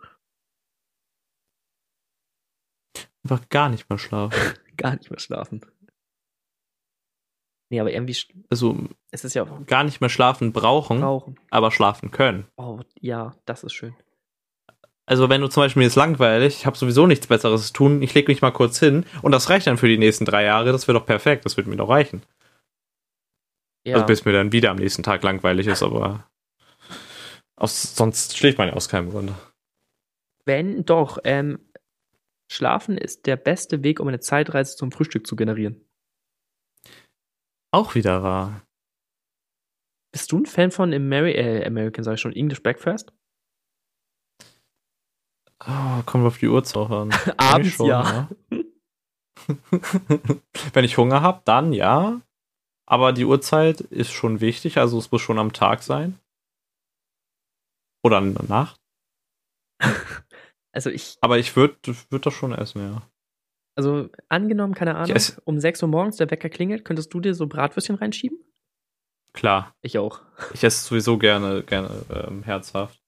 Einfach gar nicht mehr schlafen. gar nicht mehr schlafen. Nee, aber irgendwie. Also, es ist ja auch. Gar nicht mehr schlafen brauchen, brauchen, aber schlafen können. Oh, ja, das ist schön. Also, wenn du zum Beispiel mir ist langweilig, ich habe sowieso nichts Besseres zu tun, ich lege mich mal kurz hin und das reicht dann für die nächsten drei Jahre, das wäre doch perfekt, das wird mir doch reichen. Ja. Also, bis mir dann wieder am nächsten Tag langweilig ist, aber. Aus, sonst schläft man ja aus keinem Grunde. Wenn doch, ähm, Schlafen ist der beste Weg, um eine Zeitreise zum Frühstück zu generieren. Auch wieder wahr. Bist du ein Fan von Ameri äh, American, sag ich schon, English Breakfast? Oh, kommt auf die Uhrzeit an. Abends schon, ja. ja. Wenn ich Hunger habe, dann ja. Aber die Uhrzeit ist schon wichtig, also es muss schon am Tag sein. Oder in der Nacht. Also ich. Aber ich würde würd das schon essen, ja. Also angenommen, keine Ahnung, um 6 Uhr morgens der Wecker klingelt, könntest du dir so Bratwürstchen reinschieben? Klar. Ich auch. Ich esse sowieso gerne, gerne ähm, herzhaft.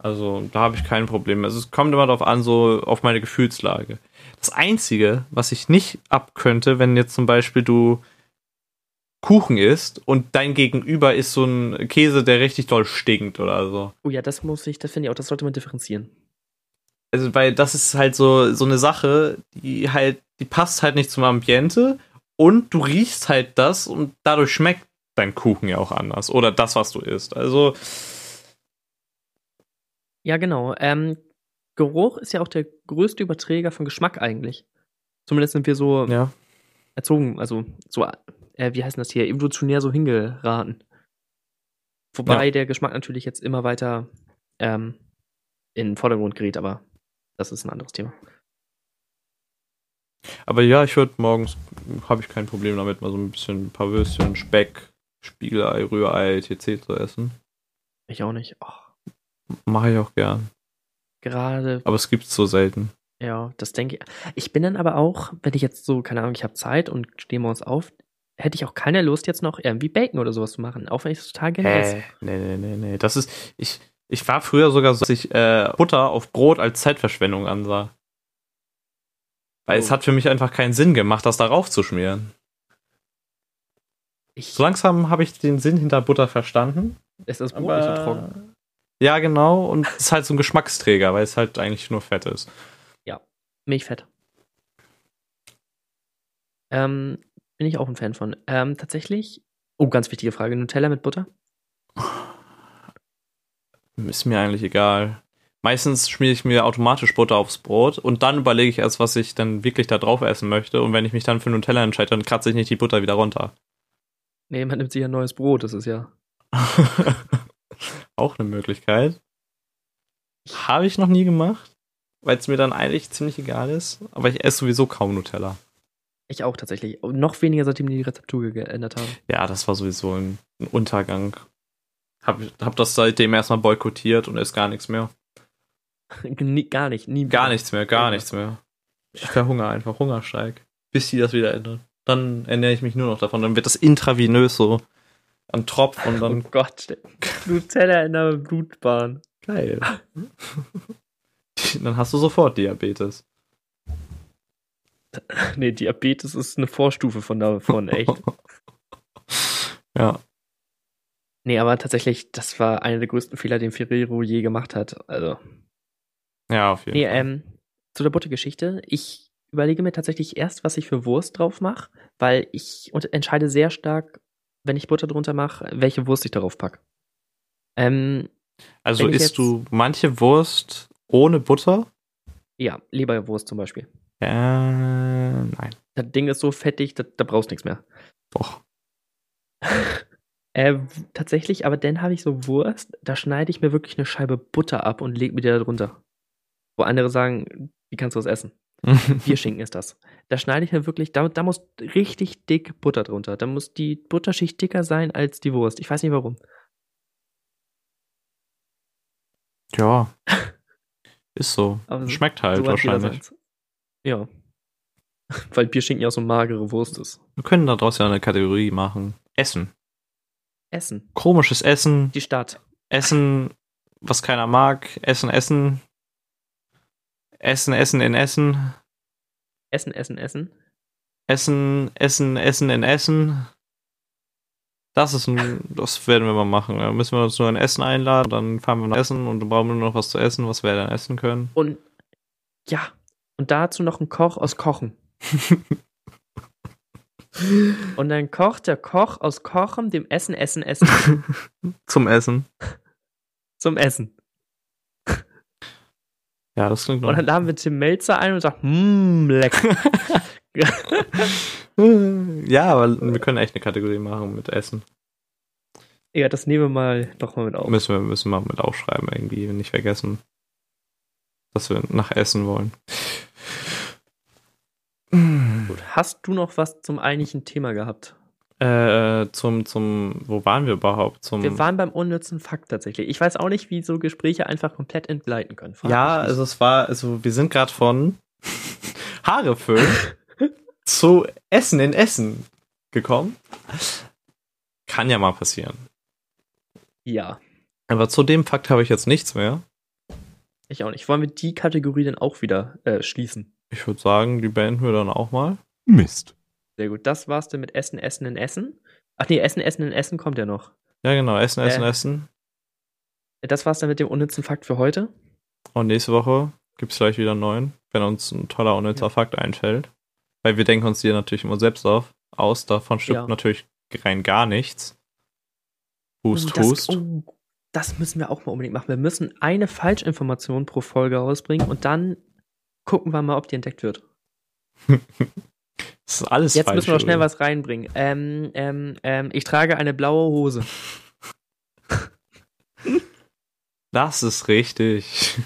Also da habe ich kein Problem. Also es kommt immer darauf an, so auf meine Gefühlslage. Das Einzige, was ich nicht abkönnte, wenn jetzt zum Beispiel du Kuchen isst und dein Gegenüber ist so ein Käse, der richtig doll stinkt oder so. Oh ja, das muss ich, das finde ich auch, das sollte man differenzieren also weil das ist halt so so eine Sache, die halt die passt halt nicht zum Ambiente und du riechst halt das und dadurch schmeckt dein Kuchen ja auch anders oder das was du isst. Also ja genau. Ähm, Geruch ist ja auch der größte Überträger von Geschmack eigentlich. Zumindest sind wir so ja. erzogen, also so äh, wie heißt das hier evolutionär so hingeraten. Wobei ja. der Geschmack natürlich jetzt immer weiter ähm, in den Vordergrund gerät, aber das ist ein anderes Thema. Aber ja, ich würde morgens, habe ich kein Problem damit, mal so ein bisschen ein paar Würstchen, Speck, Spiegelei, Rührei, etc. zu essen. Ich auch nicht. Oh. Mache ich auch gern. Gerade. Aber es gibt's so selten. Ja, das denke ich. Ich bin dann aber auch, wenn ich jetzt so, keine Ahnung, ich habe Zeit und stehe morgens auf, hätte ich auch keine Lust, jetzt noch irgendwie Bacon oder sowas zu machen, auch wenn ich es total gerne esse. Nee, nee, nee, nee. Das ist, ich, ich war früher sogar so, dass ich äh, Butter auf Brot als Zeitverschwendung ansah. Weil oh. es hat für mich einfach keinen Sinn gemacht, das darauf zu schmieren. Ich so langsam habe ich den Sinn hinter Butter verstanden. Ist das Brot nicht so trocken? Ja, genau. Und es ist halt so ein Geschmacksträger, weil es halt eigentlich nur Fett ist. Ja, Milchfett. Ähm, bin ich auch ein Fan von. Ähm, tatsächlich, oh, ganz wichtige Frage: Nutella mit Butter? Ist mir eigentlich egal. Meistens schmiere ich mir automatisch Butter aufs Brot und dann überlege ich erst, was ich dann wirklich da drauf essen möchte. Und wenn ich mich dann für Nutella entscheide, dann kratze ich nicht die Butter wieder runter. Nee, man nimmt sich ein neues Brot, das ist ja. Auch eine Möglichkeit. Habe ich noch nie gemacht, weil es mir dann eigentlich ziemlich egal ist. Aber ich esse sowieso kaum Nutella. Ich auch tatsächlich. Und noch weniger, seitdem die die Rezeptur geändert haben. Ja, das war sowieso ein, ein Untergang. Hab, hab das seitdem erstmal boykottiert und ist gar nichts mehr. gar nicht, nie. Gar nichts mehr, gar nichts mehr. Ich verhungere einfach, Hungersteig. Bis die das wieder ändern. Dann ernähre ich mich nur noch davon. Dann wird das intravenös so Ein Tropf und dann. Oh Gott, Nutella in der Blutbahn. Geil. dann hast du sofort Diabetes. Nee, Diabetes ist eine Vorstufe von davon, echt. ja. Nee, aber tatsächlich, das war einer der größten Fehler, den Ferrero je gemacht hat. Also. Ja, auf jeden nee, Fall. ähm, zu der Buttergeschichte. Ich überlege mir tatsächlich erst, was ich für Wurst drauf mache, weil ich entscheide sehr stark, wenn ich Butter drunter mache, welche Wurst ich darauf packe. Ähm, also isst du manche Wurst ohne Butter? ja, Leberwurst zum Beispiel. Äh, nein. Das Ding ist so fettig, da, da brauchst du nichts mehr. Doch. Äh, tatsächlich, aber dann habe ich so Wurst, da schneide ich mir wirklich eine Scheibe Butter ab und lege mir die da drunter. Wo andere sagen, wie kannst du das essen? Bierschinken ist das. Da schneide ich mir wirklich, da, da muss richtig dick Butter drunter. Da muss die Butterschicht dicker sein als die Wurst. Ich weiß nicht warum. ja. Ist so. Aber Schmeckt halt So wahrscheinlich. Ja. Weil Bierschinken ja so magere Wurst ist. Wir können daraus ja eine Kategorie machen. Essen. Essen. Komisches Essen. Die Stadt. Essen, was keiner mag. Essen, Essen. Essen, Essen in Essen. Essen, Essen, Essen. Essen, Essen, Essen in Essen. Das ist ein, das werden wir mal machen. Da müssen wir uns nur ein Essen einladen, dann fahren wir nach Essen und dann brauchen wir nur noch was zu essen, was wir dann essen können. Und ja. Und dazu noch ein Koch aus Kochen. Und dann kocht der Koch aus Kochen dem Essen, Essen, Essen Zum Essen. zum Essen. Ja, das klingt Und dann laden wir Tim Melzer ein und sagen, mmm, lecker. ja, aber wir können echt eine Kategorie machen mit Essen. ja, das nehmen wir mal doch mal mit auf. Müssen wir müssen wir mit aufschreiben, irgendwie, nicht vergessen, dass wir nach Essen wollen. Gut. Hast du noch was zum eigentlichen Thema gehabt? Äh, zum, zum, wo waren wir überhaupt? Zum, Wir waren beim unnützen Fakt tatsächlich. Ich weiß auch nicht, wie so Gespräche einfach komplett entgleiten können. Frag ja, also es war, also wir sind gerade von Haare füllen zu Essen in Essen gekommen. Kann ja mal passieren. Ja, Aber zu dem Fakt habe ich jetzt nichts mehr. ich auch nicht. Wollen wir die Kategorie dann auch wieder äh, schließen? Ich würde sagen, die beenden wir dann auch mal. Mist. Sehr gut. Das war's denn mit Essen, Essen in Essen. Ach nee, Essen, Essen in Essen kommt ja noch. Ja, genau, Essen, Essen, Äh. Essen. Das war's dann mit dem unnützen Fakt für heute. Und nächste Woche gibt es gleich wieder einen neuen, wenn uns ein toller unnützer Ja. Fakt einfällt. Weil wir denken uns die natürlich immer selbst auf, aus. Davon stimmt Ja. natürlich rein gar nichts. Hust, das, hust. Oh, das müssen wir auch mal unbedingt machen. Wir müssen eine Falschinformation pro Folge rausbringen und dann gucken wir mal, ob die entdeckt wird. Das ist alles Jetzt falsch. müssen wir noch schnell was reinbringen. Ähm, ähm, ähm, ich trage eine blaue Hose. Das ist richtig.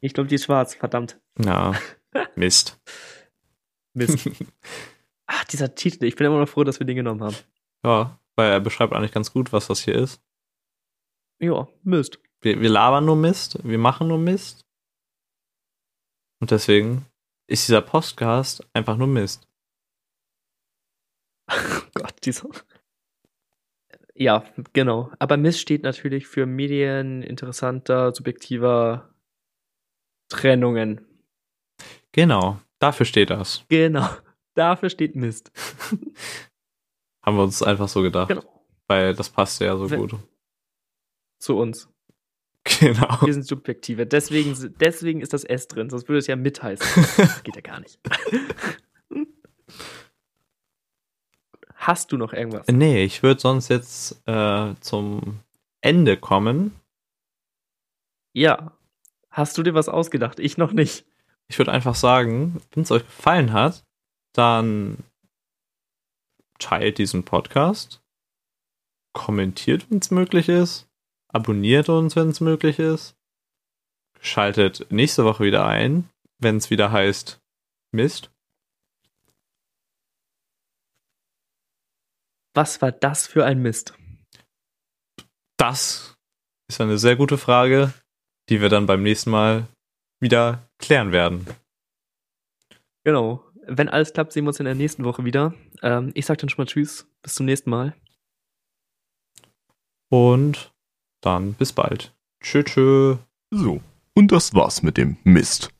Ich glaube, die ist schwarz. Verdammt. Ja, Mist. Mist. Ach, dieser Titel. Ich bin immer noch froh, dass wir den genommen haben. Ja, weil er beschreibt eigentlich ganz gut, was das hier ist. Ja, Mist. Wir, wir labern nur Mist, wir machen nur Mist. Und deswegen ist dieser Podcast einfach nur Mist. Oh Gott, dieser. Ja, genau. Aber Mist steht natürlich für Medien interessanter, subjektiver Trennungen. Genau, dafür steht das. Genau. Dafür steht Mist. Haben wir uns einfach so gedacht. Genau. Weil das passt ja so Wenn- gut. Zu uns. Genau. Wir sind subjektive. Deswegen, deswegen ist das S drin, sonst würde es ja mit heißen. Das geht ja gar nicht. Hast du noch irgendwas? nee, ich würde sonst jetzt äh, zum Ende kommen. Ja. Hast du dir was ausgedacht? Ich noch nicht. Ich würde einfach sagen, wenn es euch gefallen hat, dann teilt diesen Podcast, kommentiert, wenn es möglich ist, abonniert uns, wenn es möglich ist, schaltet nächste Woche wieder ein, wenn es wieder heißt Mist. Was war das für ein Mist? Das ist eine sehr gute Frage, die wir dann beim nächsten Mal wieder klären werden. Genau. wenn alles klappt, sehen wir uns in der nächsten Woche wieder. Ähm, ich sag dann schon mal Tschüss. Bis zum nächsten Mal. Und dann bis bald. Tschö, tschö. So, und das war's mit dem Mist.